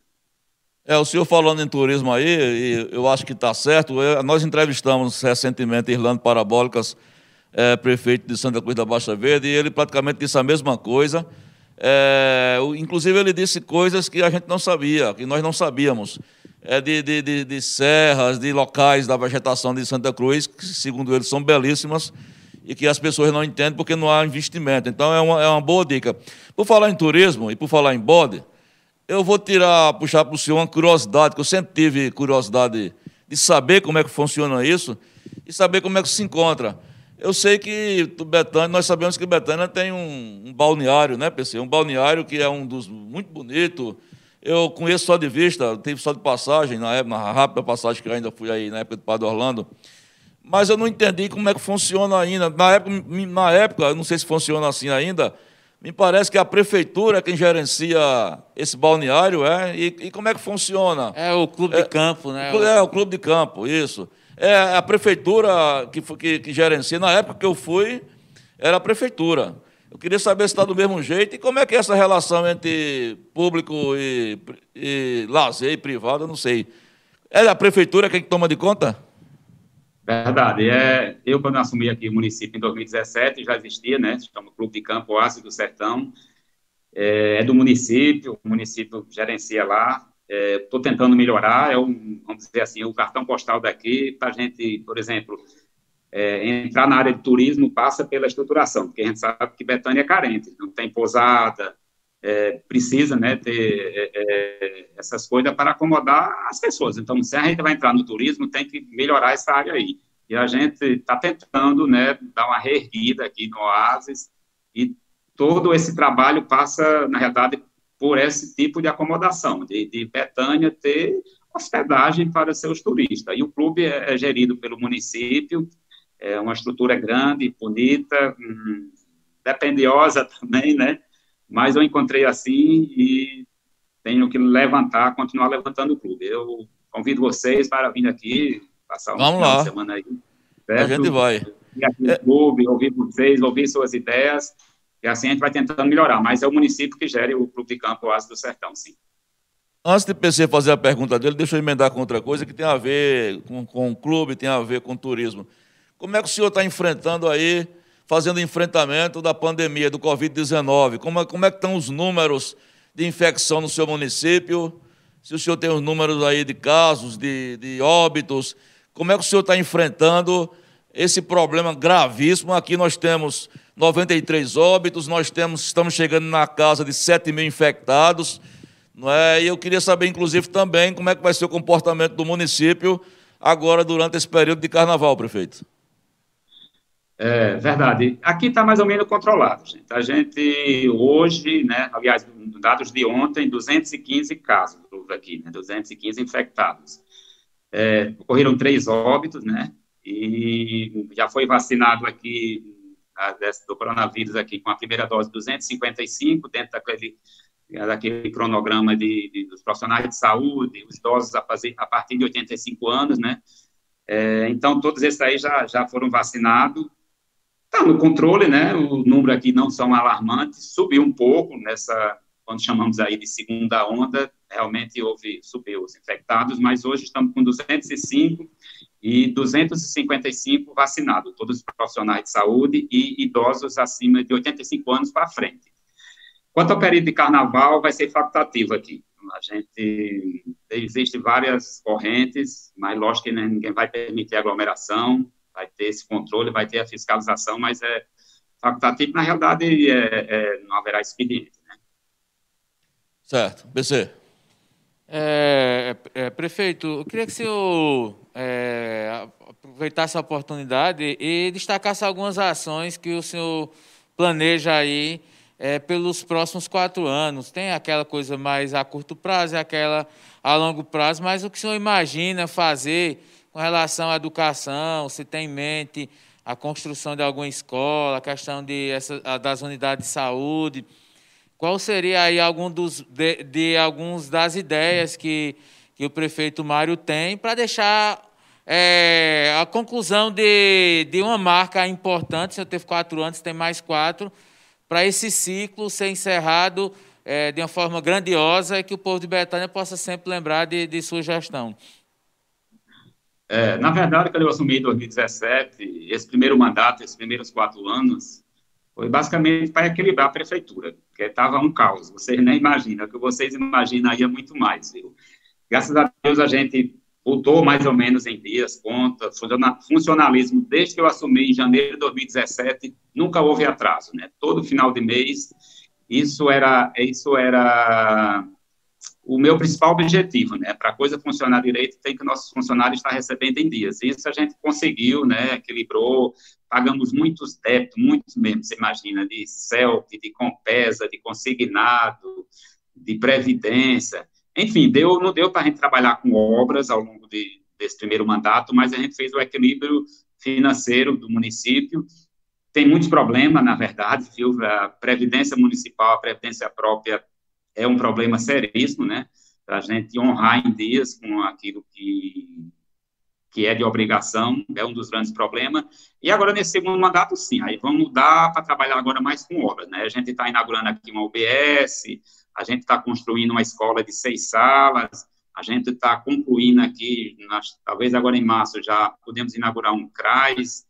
É, o senhor falando em turismo aí, eu acho que está certo. Nós entrevistamos recentemente Irlando Parabólicas, é, prefeito de Santa Cruz da Baixa Verde, e ele praticamente disse a mesma coisa. É, inclusive, ele disse coisas que a gente não sabia, que nós não sabíamos. É, de, de, de, de serras, de locais da vegetação de Santa Cruz, que, segundo ele, são belíssimas e que as pessoas não entendem porque não há investimento. Então é uma, é uma boa dica. Por falar em turismo e por falar em bode, eu vou tirar, puxar para o senhor uma curiosidade, que eu sempre tive curiosidade de saber como é que funciona isso e saber como é que se encontra. Eu sei que Betânia, nós sabemos que Betânia tem um, um, balneário, né, PC? Um balneário que é um dos muito bonito. Eu conheço só de vista, tive só de passagem, na, época, na rápida passagem que eu ainda fui aí na época do Padre Orlando mas eu não entendi como é que funciona ainda. Na época, na época, não sei se funciona assim ainda, me parece que a prefeitura é quem gerencia esse balneário, é? E, e como é que funciona? É o clube é, de campo, né? É, o clube de campo, isso. É a prefeitura que, que, que gerencia. Na época que eu fui, era a prefeitura. Eu queria saber se está do mesmo jeito e como é que é essa relação entre público e, e lazer e privado, eu não sei. É a prefeitura quem toma de conta? Verdade. É, eu, quando assumi aqui o município em 2017, já existia, né? Chama Clube de Campo Oásis do Sertão. É, é, do município, o município gerencia lá. Estou é, tentando melhorar, é um, vamos dizer assim, o cartão postal daqui, para a gente, por exemplo, é, entrar na área de turismo passa pela estruturação, porque a gente sabe que Betânia é carente, não tem pousada, é, precisa né, ter é, é, essas coisas para acomodar as pessoas. Então, se a gente vai entrar no turismo, tem que melhorar essa área aí. E a gente está tentando né, dar uma reerguida aqui no Oasis, e todo esse trabalho passa, na realidade, por esse tipo de acomodação, de, de Betânia ter hospedagem para seus turistas. E o clube é, é gerido pelo município, é uma estrutura grande, bonita, hum, dependiosa também, né? Mas eu encontrei assim e tenho que levantar, continuar levantando o clube. Eu convido vocês para vir aqui, passar uma Vamos lá. semana aí. Certo? A gente vai. Ir aqui no clube, ouvir vocês, ouvir suas ideias, e assim a gente vai tentando melhorar. Mas é o município que gere o Clube de Campo Oásis do Sertão, sim. Antes de PC fazer a pergunta dele, deixa eu emendar com outra coisa que tem a ver com, com o clube, tem a ver com o turismo. Como é que o senhor está enfrentando aí, fazendo enfrentamento da pandemia do Covid-19? Como, é, como é que estão os números de infecção no seu município? Se o senhor tem os números aí de casos, de, de óbitos, como é que o senhor está enfrentando esse problema gravíssimo? Aqui nós temos 93 óbitos, nós temos, estamos chegando na casa de 7 mil infectados. Não é? E eu queria saber, inclusive, também como é que vai ser o comportamento do município agora durante esse período de carnaval, prefeito. É verdade. Aqui está mais ou menos controlado, gente. A gente hoje, né, aliás, dados de ontem, 215 casos aqui, né, 215 infectados. É, ocorreram três óbitos, né, e já foi vacinado aqui do coronavírus aqui com a primeira dose 255 dentro daquele daquele cronograma de, de, dos profissionais de saúde, os idosos a, fazer, a partir de 85 anos, né? É, então, todos esses aí já, já foram vacinados Está no controle, né? O número aqui não são alarmantes, subiu um pouco nessa, quando chamamos aí de segunda onda, realmente houve, subiu os infectados, mas hoje estamos com 205 e 255 vacinados, todos os profissionais de saúde e idosos acima de 85 anos para frente. Quanto ao período de carnaval, vai ser facultativo aqui. A gente, existe várias correntes, mas lógico que ninguém vai permitir aglomeração, vai ter esse controle, vai ter a fiscalização, mas é facultativo, na realidade, é, é, não haverá expediente. Né? Certo. BC. É, é, é, prefeito, eu queria que o senhor é, aproveitasse a oportunidade e destacasse algumas ações que o senhor planeja aí é, pelos próximos quatro anos. Tem aquela coisa mais a curto prazo e aquela a longo prazo, mas o que o senhor imagina fazer com relação à educação, se tem em mente a construção de alguma escola, a questão de essa, das unidades de saúde. Qual seria aí algum dos, de, de alguns das ideias que, que o prefeito Mário tem para deixar é, a conclusão de, de uma marca importante, se eu teve quatro anos, tem mais quatro, para esse ciclo ser encerrado é, de uma forma grandiosa e que o povo de Betânia possa sempre lembrar de, de sua gestão. É, na verdade, quando eu assumi em 2017, esse primeiro mandato, esses primeiros quatro anos, foi basicamente para equilibrar a prefeitura, porque estava um caos. Vocês nem imaginam, o que vocês imaginam aí é muito mais, viu? Graças a Deus a gente voltou mais ou menos em dias, contas, funcionalismo, desde que eu assumi em janeiro de 2017, nunca houve atraso, né? Todo final de mês, isso era, isso era o meu principal objetivo, né? Para a coisa funcionar direito, tem que nossos funcionários estar recebendo em dias. Isso a gente conseguiu, né? Equilibrou, pagamos muitos débitos, muitos mesmo, você imagina, de CELP, de Compesa, de consignado, de Previdência. Enfim, deu, não deu para a gente trabalhar com obras ao longo de, desse primeiro mandato, mas a gente fez o equilíbrio financeiro do município. Tem muitos problemas, na verdade, viu? A Previdência Municipal, a Previdência própria é um problema seríssimo, né? Para a gente honrar em dias com aquilo que, que é de obrigação, é um dos grandes problemas. E agora, nesse segundo mandato, sim, aí vamos mudar para trabalhar agora mais com obras, né? A gente está inaugurando aqui uma UBS, a gente está construindo uma escola de seis salas, a gente está concluindo aqui, talvez agora em março já podemos inaugurar um CRAS.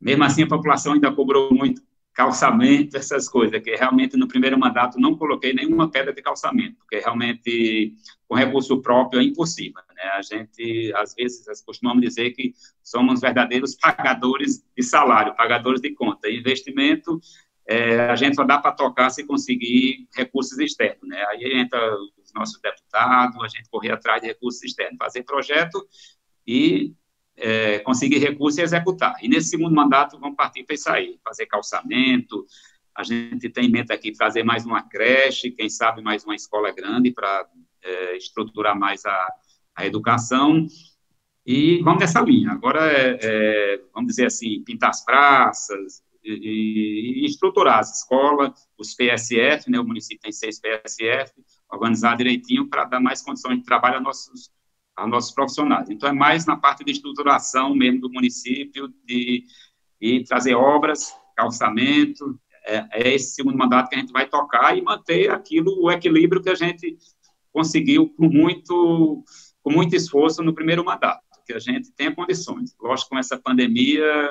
Mesmo assim, a população ainda cobrou muito calçamento, essas coisas, que realmente no primeiro mandato não coloquei nenhuma pedra de calçamento, porque realmente com recurso próprio é impossível. Né? A gente, às vezes, costumamos dizer que somos verdadeiros pagadores de salário, pagadores de conta. Investimento, é, a gente só dá para tocar se conseguir recursos externos. Né? Aí entra os nossos deputados, a gente correr atrás de recursos externos, fazer projeto e é, conseguir recursos e executar. E nesse segundo mandato, vamos partir para isso aí, fazer calçamento, a gente tem em mente aqui fazer mais uma creche, quem sabe mais uma escola grande para é, estruturar mais a, a educação, e vamos nessa linha. Agora, é, é, vamos dizer assim, pintar as praças e, e, estruturar as escolas, os PSF, né, o município tem seis PSF, organizar direitinho para dar mais condições de trabalho aos nossos a nossos profissionais. Então, é mais na parte de estruturação mesmo do município, de, de trazer obras, calçamento, é, é, esse segundo mandato que a gente vai tocar e manter aquilo, o equilíbrio que a gente conseguiu com muito, com muito esforço no primeiro mandato, que a gente tenha condições. Lógico, com essa pandemia,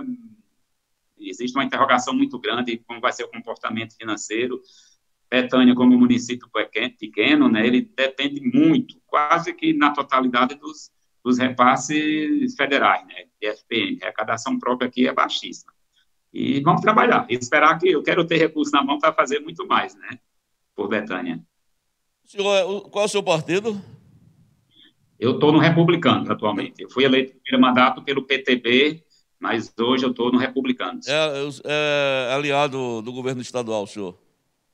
existe uma interrogação muito grande como vai ser o comportamento financeiro, Betânia, como município pequeno, né, ele depende muito, quase que na totalidade dos, dos repasses federais, né, de FPM. A arrecadação própria aqui é baixíssima. E vamos trabalhar, esperar que eu quero ter recursos na mão para fazer muito mais, né, por Betânia. Senhor, qual é o seu partido? Eu estou no Republicano atualmente. Eu fui eleito primeiro mandato pelo PTB, mas hoje eu estou no Republicano. É, é aliado do governo estadual, senhor?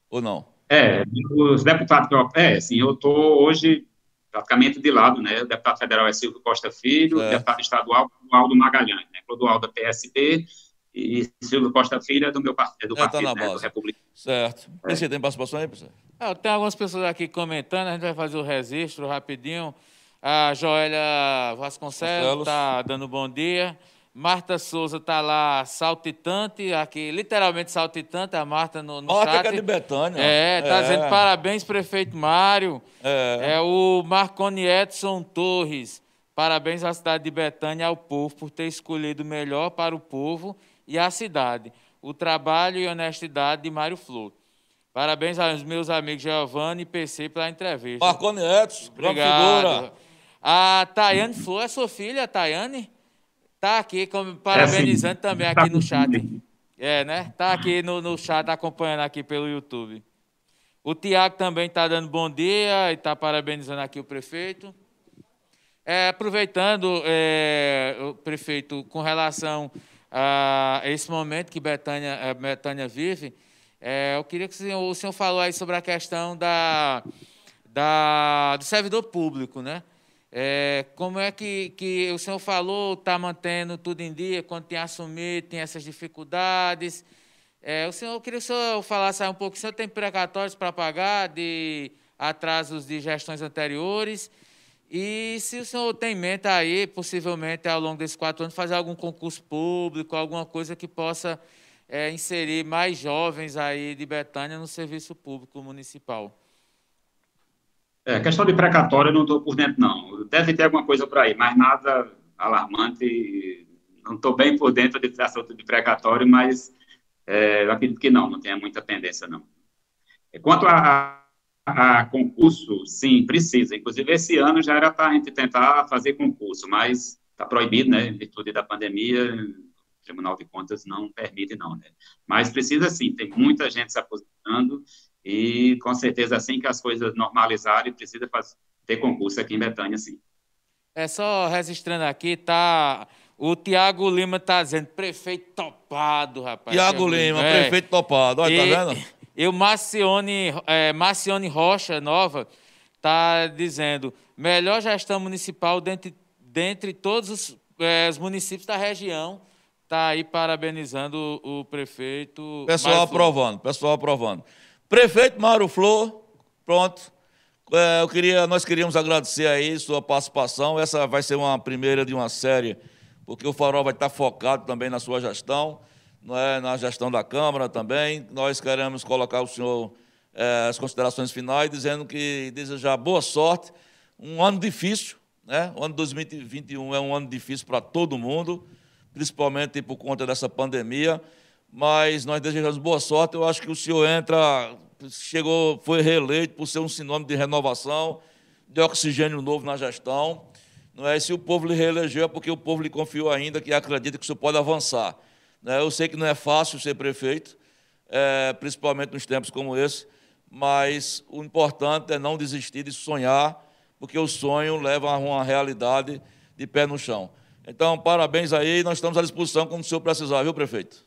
Ou não? É, os deputados que eu, é, sim, eu estou hoje praticamente de lado, né? O deputado federal é Silvio Costa Filho, é. deputado estadual Clodoaldo Magalhães, né? Clodoaldo da PSB e Silvio Costa Filho é do meu partido, do é, partido, tá né, do Republicano. Certo. É. Você tem participação aí, professor? É, tem algumas pessoas aqui comentando, a gente vai fazer o registro rapidinho. A Joélia Vasconcelos está dando bom dia. Marta Souza está lá saltitante, aqui, literalmente saltitante, a Marta no, no Marta chat. que é de Betânia. É, está é. dizendo parabéns, prefeito Mário. É. é o Marconi Edson Torres. Parabéns à cidade de Betânia e ao povo por ter escolhido o melhor para o povo e a cidade. O trabalho e honestidade de Mário Flor. Parabéns aos meus amigos Giovanni e PC pela entrevista. Marconi Edson, Obrigado. figura. A Tayane Flor é sua filha, Tayane? Tá aqui como, parabenizando é assim, também aqui no chat. É, né? Tá aqui no, no chat acompanhando aqui pelo YouTube. O Tiago também está dando bom dia e está parabenizando aqui o prefeito. É, aproveitando, é, o prefeito, com relação a esse momento que Betânia, a Betânia vive, é, eu queria que o senhor, o senhor falou aí sobre a questão da, da, do servidor público, né? É, como é que, que o senhor falou, está mantendo tudo em dia, quando tem assumido, tem essas dificuldades? É, o senhor, eu queria que o senhor falasse um pouco, o senhor tem precatórios para pagar de atrasos de gestões anteriores? E se o senhor tem em mente aí, possivelmente, ao longo desses quatro anos, fazer algum concurso público, alguma coisa que possa é, inserir mais jovens aí de Betânia no serviço público municipal? É, questão de precatório, não estou por dentro, não. Deve ter alguma coisa por aí, mas nada alarmante. Não estou bem por dentro de assunto de precatório, mas é, eu acredito que não, não tenha muita pendência, não. Quanto a, a, a concurso, sim, precisa. Inclusive, esse ano já era para a gente tentar fazer concurso, mas está proibido, né, em virtude da pandemia, o Tribunal de Contas não permite, não, né. Mas precisa, sim, tem muita gente se aposentando, e com certeza, assim que as coisas normalizarem, precisa fazer, ter concurso aqui em Betânia, sim. É só registrando aqui, tá. O Tiago Lima está dizendo, prefeito topado, rapaz. Tiago Lima, é. prefeito topado. Olha, e, tá vendo? E o Marcione, é, Marcione Rocha Nova está dizendo, melhor gestão municipal dentre, dentre todos os, é, os municípios da região. Está aí parabenizando o, o prefeito. Pessoal aprovando, pessoal aprovando. Prefeito Mário Flor, pronto. É, eu queria, nós queríamos agradecer aí sua participação. Essa vai ser uma primeira de uma série, porque o Farol vai estar focado também na sua gestão, não é, na gestão da Câmara também. Nós queremos colocar o senhor é, as considerações finais, dizendo que desejar boa sorte, um ano difícil, né? O ano 2021 é um ano difícil para todo mundo, principalmente por conta dessa pandemia mas nós desejamos boa sorte. Eu acho que o senhor entra, chegou, foi reeleito por ser um sinônimo de renovação, de oxigênio novo na gestão. Não é? Se o povo lhe reelegeu é porque o povo lhe confiou ainda que acredita que o senhor pode avançar. Né? Eu sei que não é fácil ser prefeito, é, principalmente nos tempos como esse, mas o importante é não desistir de sonhar, porque o sonho leva a uma realidade de pé no chão. Então, parabéns aí, nós estamos à disposição quando o senhor precisar, viu, prefeito?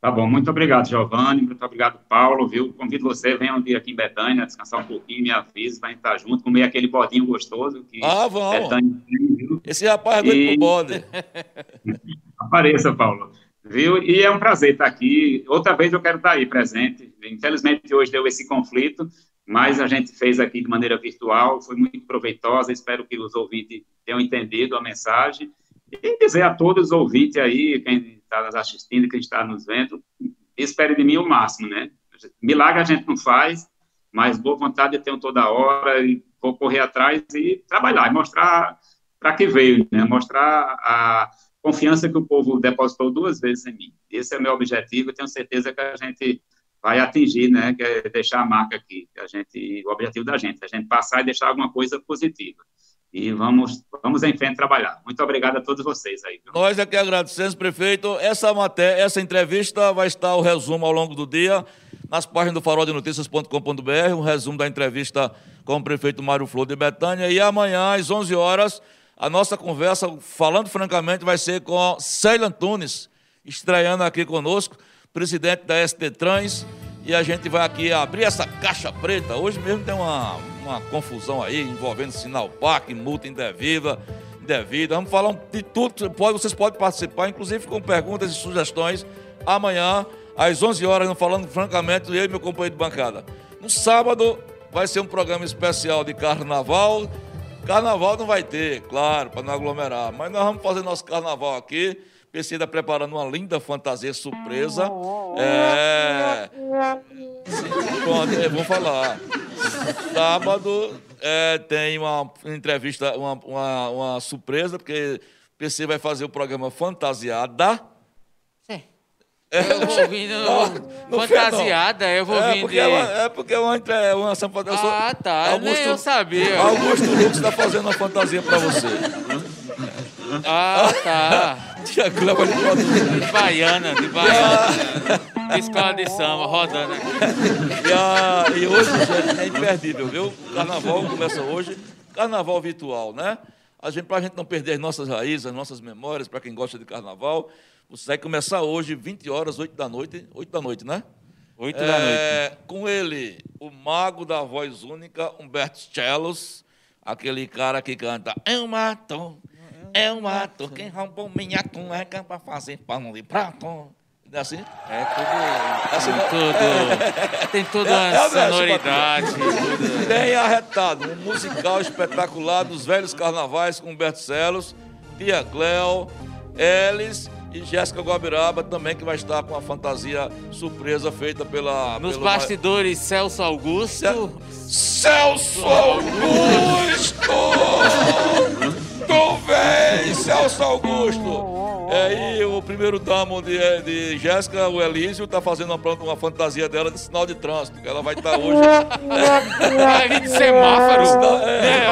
Tá bom, muito obrigado, Giovanni, muito obrigado, Paulo, viu? Convido você, venha um dia aqui em Betânia, descansar um pouquinho, me avise, vai estar junto, comer aquele bodinho gostoso que ah, vamos. Betânia tem, viu? Esse rapaz é e... bode. Apareça, Paulo. Viu? E é um prazer estar aqui. Outra vez eu quero estar aí presente. Infelizmente, hoje deu esse conflito, mas a gente fez aqui de maneira virtual, foi muito proveitosa. Espero que os ouvintes tenham entendido a mensagem. E dizer a todos os ouvintes aí, quem está nos assistindo, quem está nos vendo, espere de mim o máximo, né? Milagre a gente não faz, mas boa vontade eu tenho toda hora e vou correr atrás e trabalhar, e mostrar para que veio, né? Mostrar a confiança que o povo depositou duas vezes em mim. Esse é o meu objetivo e tenho certeza que a gente vai atingir, né, que é deixar a marca aqui, a gente, o objetivo da gente, a gente passar e deixar alguma coisa positiva. E vamos, vamos em frente trabalhar. Muito obrigado a todos vocês aí. Viu? Nós aqui agradecemos, prefeito. Essa matéria, essa entrevista vai estar o resumo ao longo do dia nas páginas do faroldenoticias.com.br, um resumo da entrevista com o prefeito Mário Flor de Betânia. E amanhã, às 11 horas, a nossa conversa, falando francamente, vai ser com Célia Antunes, estreando aqui conosco, presidente da ST Trans, e a gente vai aqui abrir essa caixa preta. Hoje mesmo tem uma, uma confusão aí envolvendo sinal PAC, multa indevida, indevida. Vamos falar de tudo, pode, vocês podem participar, inclusive com perguntas e sugestões amanhã, às 11 horas, falando francamente, eu e meu companheiro de bancada. No sábado vai ser um programa especial de carnaval Carnaval não vai ter, claro, para não aglomerar, mas nós vamos fazer nosso carnaval aqui. PC está preparando uma linda fantasia surpresa. É. Pronto, eu vou falar. Sábado é, tem uma entrevista, uma, uma, uma surpresa, porque PC vai fazer o programa Fantasiada. Eu vou vindo não, fantasiada, eu vou é, vindo. Porque é, uma, é porque é uma, é uma fantasia. Ah, tá. Augusto, Nem eu sabia. Augusto Lux está fazendo uma fantasia para você. Ah, tá. Tiago leva de baiana, de baiana. De escola de samba, rodando aqui. E, a, e hoje, gente, é imperdível, viu? O carnaval começa hoje. Carnaval virtual, né? A gente, para a gente não perder as nossas raízes, as nossas memórias, para quem gosta de carnaval, você vai começar hoje, 20 horas, 8 da noite. 8 da noite, né? 8 é, da noite. Com ele, o mago da voz única, Humberto Chelos, aquele cara que canta Eu mato, eu mato, quem roubou minha cueca para fazer pão de prato. É assim? É tudo. É assim, tem tudo. Tem toda é, é sonoridade. Tem arretado, um musical espetacular dos velhos carnavais com Humberto Celos, Tia Cleo, Elis e Jéssica Guabiraba também, que vai estar com a fantasia surpresa feita pela. Nos pelo... bastidores, Celso Augusto. Celso Augusto! tu vem, Celso Augusto! É, e o primeiro damo de, de Jéssica, o Elísio, está fazendo uma, uma fantasia dela de sinal de trânsito, que ela vai estar tá hoje. Vai vir de semáforo. É,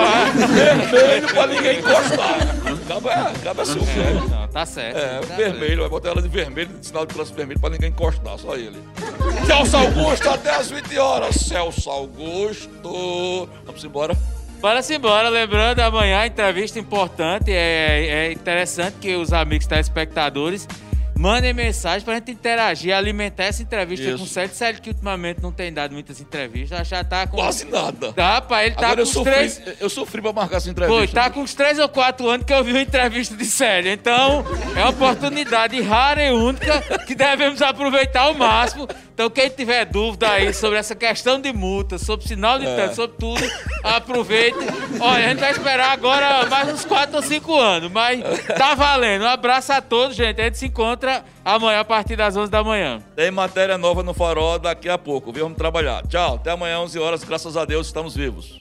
é, vermelho para ninguém encostar. Acaba, acaba assim, é, não, tá certo. É, tá vermelho, certo. vai botar ela de vermelho, de sinal de trânsito vermelho para ninguém encostar, só ele. Celso Augusto, até as 20 horas. Celso Augusto. Vamos embora. Bora-se embora. Lembrando, amanhã entrevista importante. É, é interessante que os amigos telespectadores mandem mensagem pra gente interagir, alimentar essa entrevista Isso. com o Sérgio. Sérgio que ultimamente não tem dado muitas entrevistas, já tá com... Quase nada. Tá, pai, ele tá Agora com eu sofri, três... Eu sofri pra marcar essa entrevista. Foi, tá com uns três ou quatro anos que eu vi uma entrevista de Sérgio. Então, é uma oportunidade rara e única que devemos aproveitar ao máximo. Então, quem tiver dúvida aí sobre essa questão de multa, sobre sinal de é. trânsito, sobre tudo, aproveite. Olha, a gente vai esperar agora mais uns quatro ou cinco anos, mas tá valendo. Um abraço a todos, gente. A gente se encontra encontra amanhã a partir das 11 da manhã. Tem matéria nova no Farol daqui a pouco, viu? Vamos trabalhar. Tchau, até amanhã, 11 horas. Graças a Deus, estamos vivos.